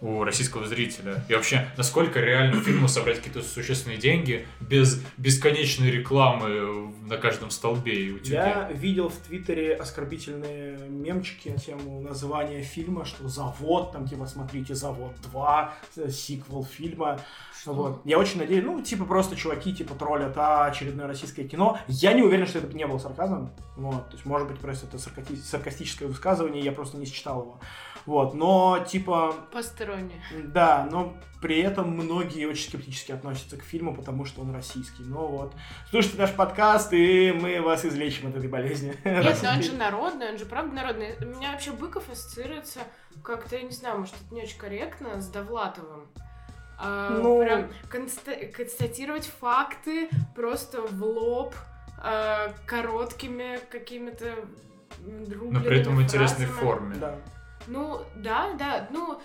у российского зрителя. И вообще, насколько реально фильму собрать какие-то существенные деньги без бесконечной рекламы на каждом столбе и утюге. Я видел в Твиттере оскорбительные мемчики на тему названия фильма, что «Завод», там типа «Смотрите, Завод 2», э, сиквел фильма. Вот. Я очень надеюсь, ну, типа просто чуваки типа троллят, а очередное российское кино. Я не уверен, что это не был сарказмом. Вот. То есть, может быть, просто это саркати- саркастическое высказывание, я просто не считал его. Вот. Но, типа, Посторонние. да, но при этом многие очень скептически относятся к фильму, потому что он российский. Ну вот. Слушайте наш подкаст, и мы вас излечим от этой болезни. Нет, но он же народный, он же правда народный. У меня вообще Быков ассоциируется как-то, я не знаю, может, это не очень корректно, с Довлатовым. А, Ну- Прям конста- констатировать факты просто в лоб а, короткими какими-то Но при этом в интересной форме. Да. Ну, да, да, ну,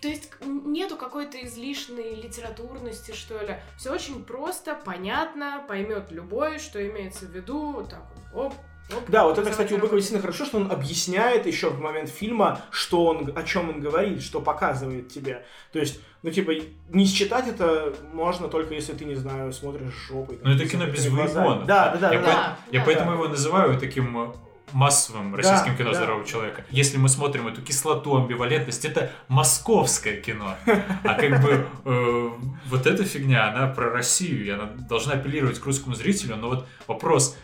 то есть нету какой-то излишней литературности, что ли. Все очень просто, понятно, поймет любой, что имеется в виду, вот так вот, оп, оп. Да, вот это, кстати, у Быкова действительно хорошо, что он объясняет еще в момент фильма, что он, о чем он говорит, что показывает тебе. То есть, ну, типа, не считать это можно только если ты, не знаю, смотришь жопой. Но это кино без выгонов. Да, да, да. Я, да. по- Да, я да. поэтому его называю таким э, массовым российским кино да. здорового человека. Если мы смотрим эту кислоту, амбивалентность, это московское кино. А как бы э, вот эта фигня, она про Россию, и она должна апеллировать к русскому зрителю. Но вот вопрос,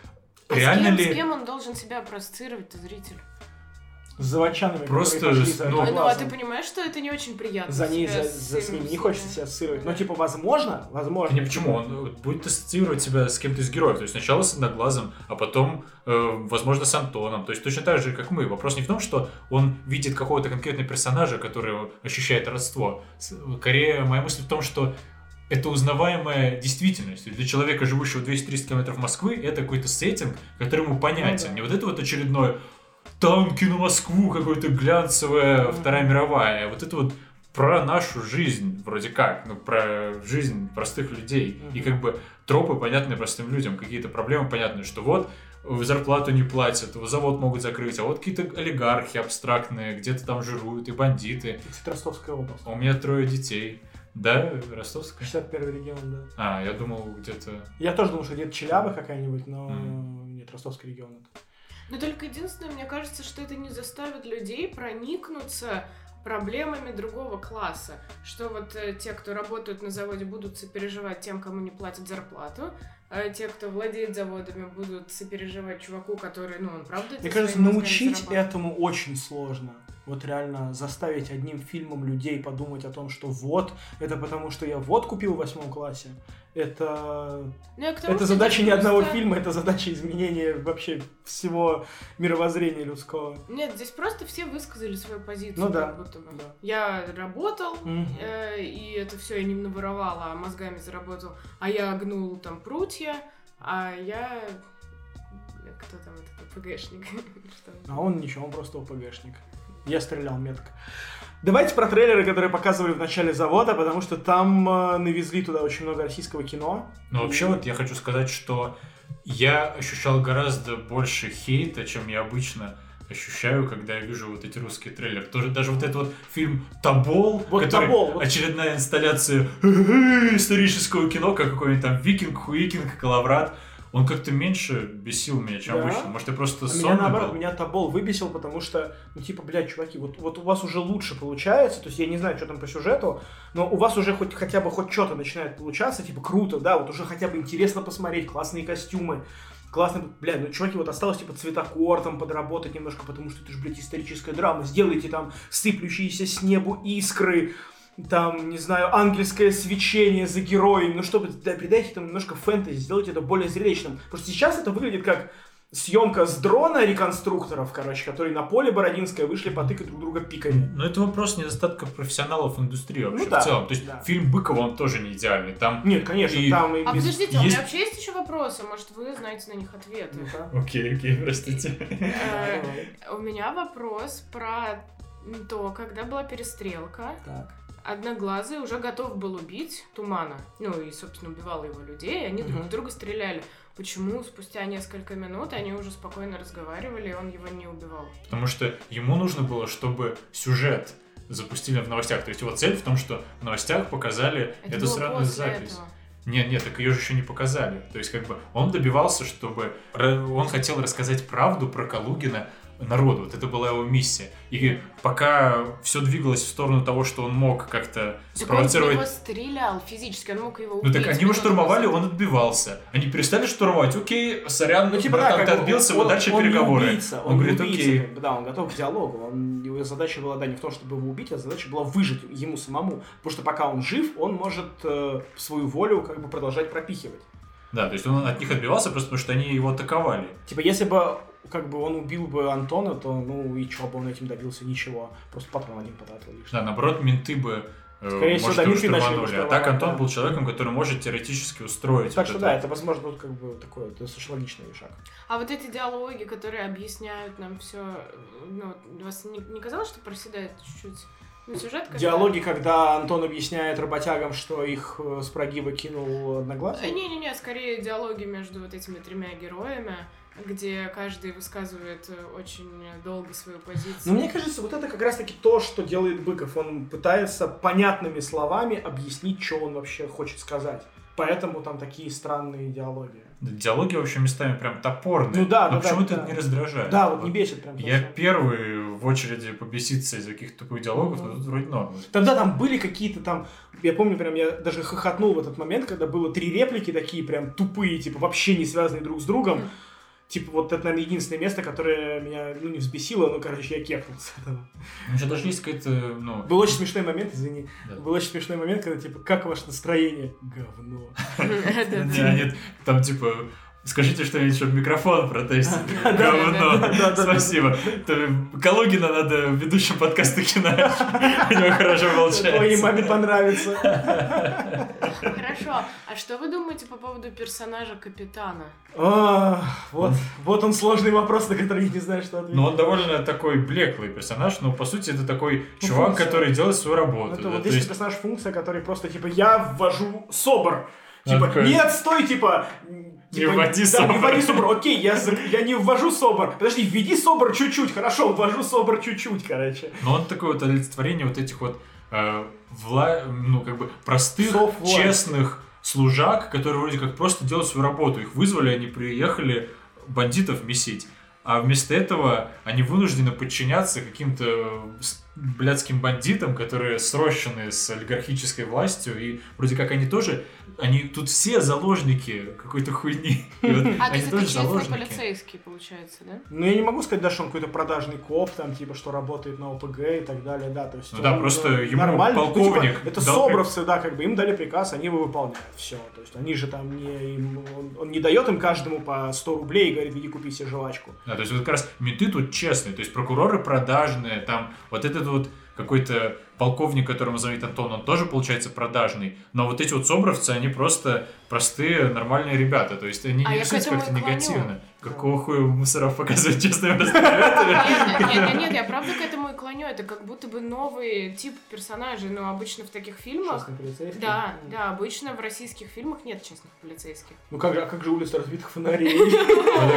А реально с кем, ли... с кем он должен себя проецировать-то, зритель? С заводчанами, Просто за ну- Ну, а ты понимаешь, что это не очень приятно? За ней, за, с за с ними ними не хочется себя ассоциировать. Но, Да. типа, возможно, возможно. Не почему, он э, будет ассоциировать тебя с кем-то из героев. То есть сначала с Одноглазым, а потом, э, возможно, с Антоном. То есть точно так же, как мы. Вопрос не в том, что он видит какого-то конкретного персонажа, который ощущает родство. Скорее, моя мысль в том, что это узнаваемая действительность. Для человека, живущего 230 километров Москвы, это какой-то сеттинг, который ему понятен. Ну. Не вот это вот очередное танки на Москву, какое-то глянцевая Мгм. Вторая мировая. Вот это вот про нашу жизнь, вроде как, ну, про жизнь простых людей. И как бы тропы понятны простым людям, какие-то проблемы понятны, что вот э, зарплату не платят, завод могут закрыть, а вот какие-то олигархи абстрактные, где-то там жируют, и бандиты. Это Ростовская область. А у меня трое детей. Да, ростовская? 61 регион, да. А, я думал, где-то... Я тоже думал, что где-то Челяба какая-нибудь, но Мгм. нет, Ростовский регион. это. Но только единственное, мне кажется, что это не заставит людей проникнуться проблемами другого класса. Что вот э, те, кто работают на заводе, будут сопереживать тем, кому не платят зарплату, а те, кто владеет заводами, будут сопереживать чуваку, который, ну, он правда... Мне кажется, научить этому очень сложно. Вот реально заставить одним фильмом людей подумать о том, что вот, это потому, что я вот купил в восьмом классе. Это, Ну, тому, это задача не одного просто- фильма, это задача изменения вообще всего мировоззрения людского. Нет, здесь просто все высказали свою позицию. Ну да, будто бы. да. Я работал, Мгм. э, и это все я не наворовала, а мозгами заработал. А я гнул там прутья, а я... Кто там этот ПГшник? Что? А он ничего, он просто ОПГшник. Я стрелял метко. Давайте про трейлеры, которые показывали в начале завода, потому что там э, навезли туда очень много российского кино. Ну, вообще, вот я хочу сказать, что я ощущал гораздо больше хейта, чем я обычно ощущаю, когда я вижу вот эти русские трейлеры. Тоже, даже вот этот вот фильм «Табол», Вот который «Тобол», вот. очередная инсталляция исторического кино, как какой-нибудь там «Викинг», «Хуикинг», «Коловрат», он как-то меньше бесил меня, чем Да? обычно. Может, я просто А меня наоборот, был. меня Тобол выбесил, потому что, ну типа, блядь, чуваки, вот, вот у вас уже лучше получается, то есть я не знаю, что там по сюжету, но у вас уже хоть хотя бы хоть что-то начинает получаться, типа, круто, да, вот уже хотя бы интересно посмотреть, классные костюмы, классно, блядь, ну, чуваки, вот осталось, типа, цветокор там подработать немножко, потому что это же, блядь, историческая драма, сделайте там сыплющиеся с небу искры, там, не знаю, ангельское свечение за героем, ну, чтобы, да, придайте там немножко фэнтези, сделайте это более зрелищным, потому что сейчас это выглядит как съемка с дрона реконструкторов, короче, которые на поле Бородинское вышли потыкать друг друга пиками. Но это вопрос недостатка профессионалов индустрии вообще Ну да, в целом. То есть да. фильм Быкова, он тоже не идеальный. Там... Нет, конечно, И- там и А без- подождите, а у есть- меня вообще есть еще вопросы, может, вы знаете на них ответы? Ну-ка. Окей, окей, простите. Э. У меня вопрос про то, когда была перестрелка, Так. Одноглазый уже готов был убить Тумана. Ну и, собственно, убивал его людей, и они друг в друга стреляли. Почему спустя несколько минут они уже спокойно разговаривали, и он его не убивал? Потому что ему нужно было, чтобы сюжет запустили в новостях. То есть его цель в том, что в новостях показали Это эту сраную запись. этого. Нет, нет, так ее же еще не показали. То есть, как бы, он добивался, чтобы... Он хотел рассказать правду про Калугина народу. Вот это была его миссия. И пока все двигалось в сторону того, что он мог как-то Так он спровоцировать... него стрелял физически, он мог его Ну убить. так они его штурмовали, он отбивался. Они перестали штурмовать, окей, сорян, Ну, типа, да, ты отбился, он- вот дальше он не переговоры. убийца, он, он, говорит, убийца, окей. да, он готов к диалогу. Он, его задача была, да, не в том, чтобы его убить, а задача была выжить ему самому. Потому что пока он жив, он может э, свою волю как бы продолжать пропихивать. Да, то есть он от них отбивался просто потому, что они его атаковали. Типа, если бы как бы он убил бы Антона, то ну и чё бы он этим добился? Ничего. Просто патрон один потратил лишь. Да, наоборот, менты бы э, Скорее всего, может, да, его менты начали. А так Антон да. был человеком, который может теоретически устроить. Так вот что это. да, это возможно вот как бы такой достаточно логичный шаг. А вот эти диалоги, которые объясняют нам все, ну, вас не, не казалось, что проседает чуть-чуть ну, сюжет? когда- Диалоги, когда Антон объясняет работягам, что их э, с прогиба кинул Э, одноглазый. Не-не-не, скорее диалоги между вот этими тремя героями, где каждый высказывает э, очень долго свою позицию. Но мне кажется, вот это как раз-таки то, что делает Быков. Он пытается понятными словами объяснить, что он вообще хочет сказать. Поэтому там такие странные диалоги. Да, Диалоги вообще местами прям топорные. Ну да, Но да, да, почему-то да. это не раздражает. Да, вот не бесит прям. Я совсем. первый в очереди побеситься из-за каких-то тупых диалогов, но тут вроде норм. Тогда там были какие-то там, я помню прям, я даже хохотнул в этот момент, когда было три реплики такие прям тупые, типа вообще не связанные друг с другом. Мгм. Типа, вот это, наверное, единственное место, которое меня, ну, не взбесило, но, короче, я кекнул с этого. Ну, еще даже есть какая-то, ну... Был очень смешной момент, извини. Да. Был очень смешной момент, когда, типа, как ваше настроение? Говно. Не, они там, типа, скажите что-нибудь, чтобы микрофон да, Говно. Спасибо. Калугина надо ведущим подкаста кино. У него хорошо Твоей маме получается. понравится. Хорошо. А что вы думаете по поводу персонажа капитана? А, Вот, вот он сложный вопрос, на который я не знаю, что ответить. Но он довольно такой блеклый персонаж, но по сути это такой Ну, чувак, который делает свою работу. Это вот есть- персонаж функция, который просто типа я ввожу собор. Типа, такой, нет, стой, типа... типа, вводи да, собор. Не вводи собор. Окей, я, я не ввожу собор. Подожди, введи собор чуть-чуть. Хорошо, ввожу собор чуть-чуть, короче. Но он такое вот олицетворение вот этих вот э, вла- ну как бы простых, честных служак, которые вроде как просто делают свою работу. Их вызвали, они приехали бандитов месить. А вместо этого они вынуждены подчиняться каким-то с- блядским бандитам, которые срощены с олигархической властью, и вроде как они тоже, они тут все заложники какой-то хуйни. Вот А, то они есть это полицейский, получается, да? Ну, я не могу сказать, да, что он какой-то продажный коп, там, типа, что работает на ОПГ и так далее, да, то есть... Ну да, просто ему нормально. Ну, типа, полковник это дал собровцы, да, как бы, им дали приказ, они его выполняют, все. То есть они же там не... им- он, он не дает им каждому по 100 рублей и говорит, иди купи себе жвачку. Да, то есть вот как раз менты тут честные, то есть прокуроры продажные, там вот этот вот какой-то полковник, которому зовут Антон, он тоже получается продажный, но вот эти вот собровцы, они просто простые, нормальные ребята, то есть они А не я этому как-то негативно. Какого хуя мусоров показывать честными ребятами? Нет, нет, я правда к этому и клоню. Это как будто бы новый тип персонажей, но обычно в таких фильмах... Да, да, обычно в российских фильмах нет честных полицейских. Ну как же, а как же улица разбитых фонарей?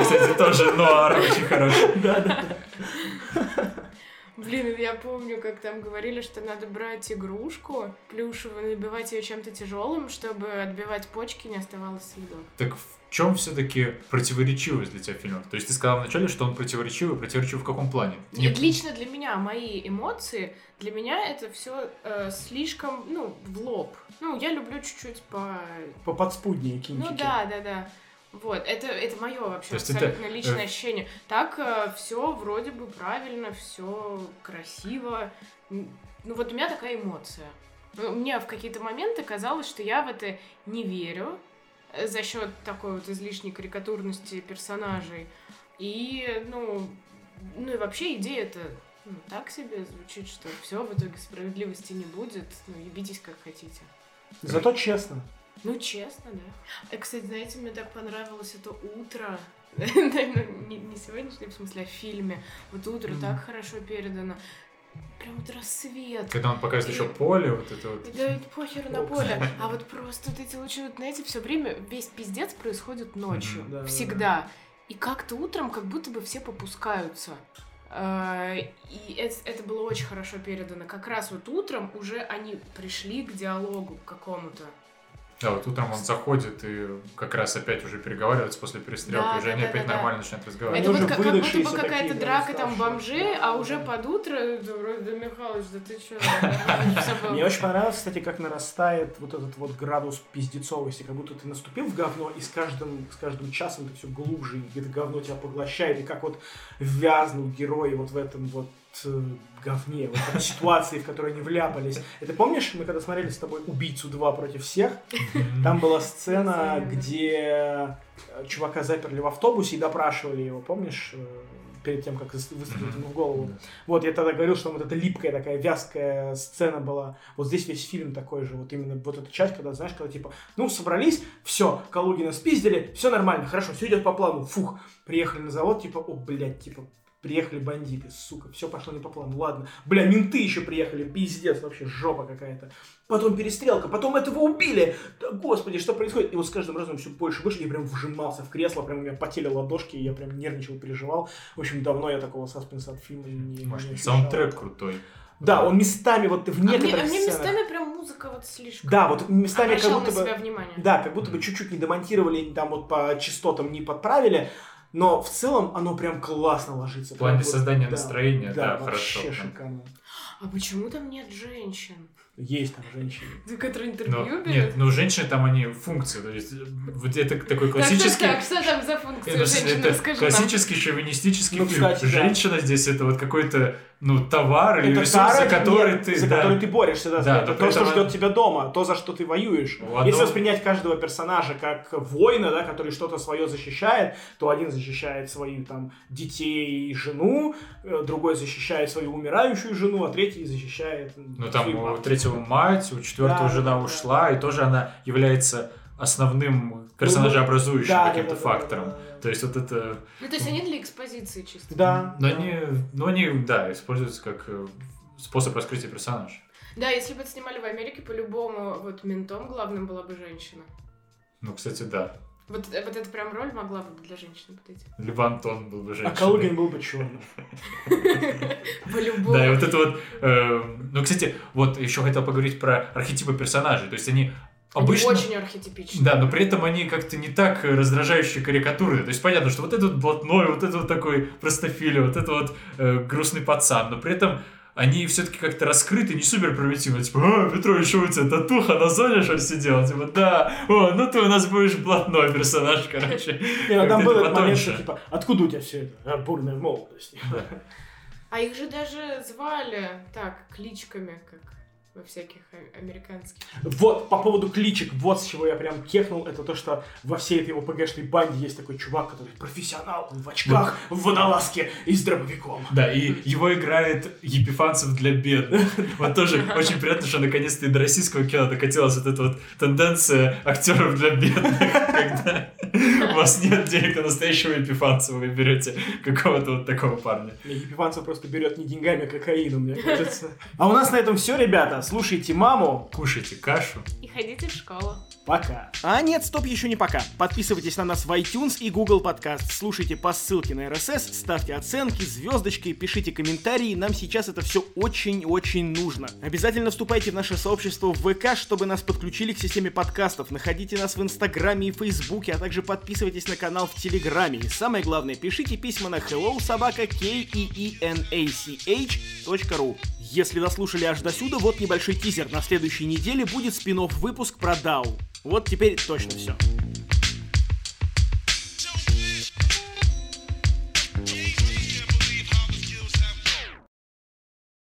Кстати, тоже нуар очень хороший. Да, да. Блин, я помню, как там говорили, что надо брать игрушку плюшевую, набивать ее чем-то тяжелым, чтобы отбивать почки, не оставалось следов. Так в чем все-таки противоречивость для тебя фильмов? То есть ты сказал вначале, что он противоречивый, противоречивый в каком плане? Не- Нет, лично для меня, мои эмоции, для меня это все слишком, ну, в лоб. Ну, я люблю чуть-чуть по... По подспуднее кинчики. Ну да, да, да. Вот, это, это мое вообще То есть это, абсолютно личное э, ощущение. Так все вроде бы правильно, все красиво. Ну вот у меня такая эмоция. Ну, Мне в какие-то моменты казалось, что я в это не верю э, за счет такой вот излишней карикатурности персонажей. И, ну, ну и вообще идея-то ну, так себе звучит, что все, в итоге справедливости не будет. Ну, ебитесь как хотите. Зато честно. Ну, честно, да. И, кстати, знаете, мне так понравилось это утро. Не, не сегодняшнее, в смысле, а в фильме. Вот утро так хорошо передано. Прям вот рассвет. Когда он показывает еще поле, вот это вот. Да ведь похер на поле. А вот просто вот эти лучи, вот, знаете, все время весь пиздец происходит ночью. Да, да, Всегда. И как-то утром как будто бы все попускаются. А, И это, это было очень хорошо передано. Как раз вот утром уже они пришли к диалогу какому-то. Да, вот утром он заходит и как раз опять уже переговаривается после перестрелки, Да, уже да, они да, опять да, да. нормально начинают разговаривать. Это Они вот как, как будто бы какая-то такие, драка там бомжей, а уже под утро, да, вроде, да, Михалыч, да ты чё, было. Мне очень понравилось, кстати, как нарастает вот этот вот градус пиздецовости, как будто ты наступил в говно, и с каждым, с каждым часом ты все глубже, и это говно тебя поглощает, и как вот вязнут герои вот в этом вот э, говне, вот в этой ситуации, в которой они вляпались. Это помнишь, мы когда смотрели с тобой «Убийцу 2 против всех», там была сцена, где э, чувака заперли в автобусе и допрашивали его, помнишь, э, перед тем, как выс- выстрелить ему в голову. Вот, я тогда говорил, что вот эта липкая такая вязкая сцена была. Вот здесь весь фильм такой же, вот именно вот эта часть, когда, знаешь, когда типа, ну, собрались, все, Калугина спиздили, все нормально, хорошо, все идет по плану, фух, приехали на завод, типа, о, блядь, типа, приехали бандиты, сука, все пошло не по плану, ладно. Бля, менты еще приехали, пиздец, вообще жопа какая-то. Потом перестрелка, потом этого убили. Да, господи, что происходит? И вот с каждым разом все больше и больше. Я прям вжимался в кресло, прям у меня потели ладошки, и я прям нервничал, переживал. В общем, давно я такого саспенса от фильма не, не Может, ощущал. саундтрек крутой. Да, он местами вот в А мне, некоторых а мне сценах- местами прям музыка вот слишком Да, вот местами как будто на бы... себя внимание. Да, как будто бы чуть-чуть не домонтировали, там вот по частотам не подправили. Но в целом оно прям классно ложится. В плане вот, создания да, настроения, да, вообще хорошо. прям. шикарно. А почему там нет женщин? Есть там женщины. Которые Но, интервью берут? нет, ну женщины там они функции, то есть вот это такой Так, классический... так, так, что там за функция Это, женщины? это Расскажи нам. классический шовинистический Ну, фильм. кстати, да. Женщина здесь это вот какой-то, ну, товар или Это ресурс, тара, за который нет, ты... за да. который ты борешься, да, Да, это но то, что ждет тебя дома, то, за что ты воюешь. У Если воспринять каждого персонажа как воина, да, который что-то свое защищает, то один защищает своих там детей и жену, э, другой защищает свою умирающую жену, а третий защищает... Ну, там у маму. Третьего мать, у четвертого Да, жена да, да. ушла, и тоже она является основным персонажеобразующим Да, да, каким-то да, да, фактором. да, да, да. То есть вот это... Ну, то есть они для экспозиции чисто. Да. Но да. они, ну, они, да, используются как э, способ раскрытия персонажа. Да, если бы это снимали в Америке, по-любому вот ментом главным была бы женщина. Ну, кстати, да. Вот, э, вот эта прям роль могла бы для женщины подойти. Либо Антон был бы А женщиной. Калугин был бы черным. По-любому. Да, и вот это вот... э, ну, кстати, вот еще хотел поговорить про архетипы персонажей. То есть они Они обычно... очень архетипичны. Да, но при этом они как-то не так раздражающие карикатуры. То есть понятно, что вот этот блатной, вот это вот такой простофиля, вот это вот э, грустный пацан, но при этом они все-таки как-то раскрыты, не супер примитивно. Типа, а, Петрович, что у тебя татуха на зоне, что ли, сидел? Типа, да, о, ну ты у нас будешь блатной персонаж, короче. Не, ну там был это этот момент, что типа, откуда у тебя все это? «А, бурная молодость. А их же даже звали так, кличками, как во всяких а- американских. Вот, по поводу кличек, вот с чего я прям кехнул, это то, что во всей этой ОПГшной банде есть такой чувак, который профессионал, он в очках, в водолазке и с дробовиком. Да, и его играет Епифанцев для бедных. Вот тоже очень приятно, что наконец-то и до российского кино докатилась вот эта вот тенденция актеров для бедных, когда вас нет денег на настоящего Епифанцева, вы берете какого-то вот такого парня. Епифанцев просто берет не деньгами, а кокаином, мне кажется. А у нас на этом все, ребята. Слушайте маму. Кушайте кашу. И ходите в школу. Пока. А нет, стоп, еще не пока. Подписывайтесь на нас в iTunes и Google Podcast. Слушайте по ссылке на RSS, ставьте оценки, звездочки, пишите комментарии. Нам сейчас это все очень-очень нужно. Обязательно вступайте в наше сообщество в ВК, чтобы нас подключили к системе подкастов. Находите нас в Инстаграме и Фейсбуке, а также подписывайтесь на канал в Телеграме. И самое главное, пишите письма на hello собака ru. Если дослушали аж до сюда, вот небольшой тизер. На следующей неделе будет спин выпуск про DAO. Вот теперь точно все.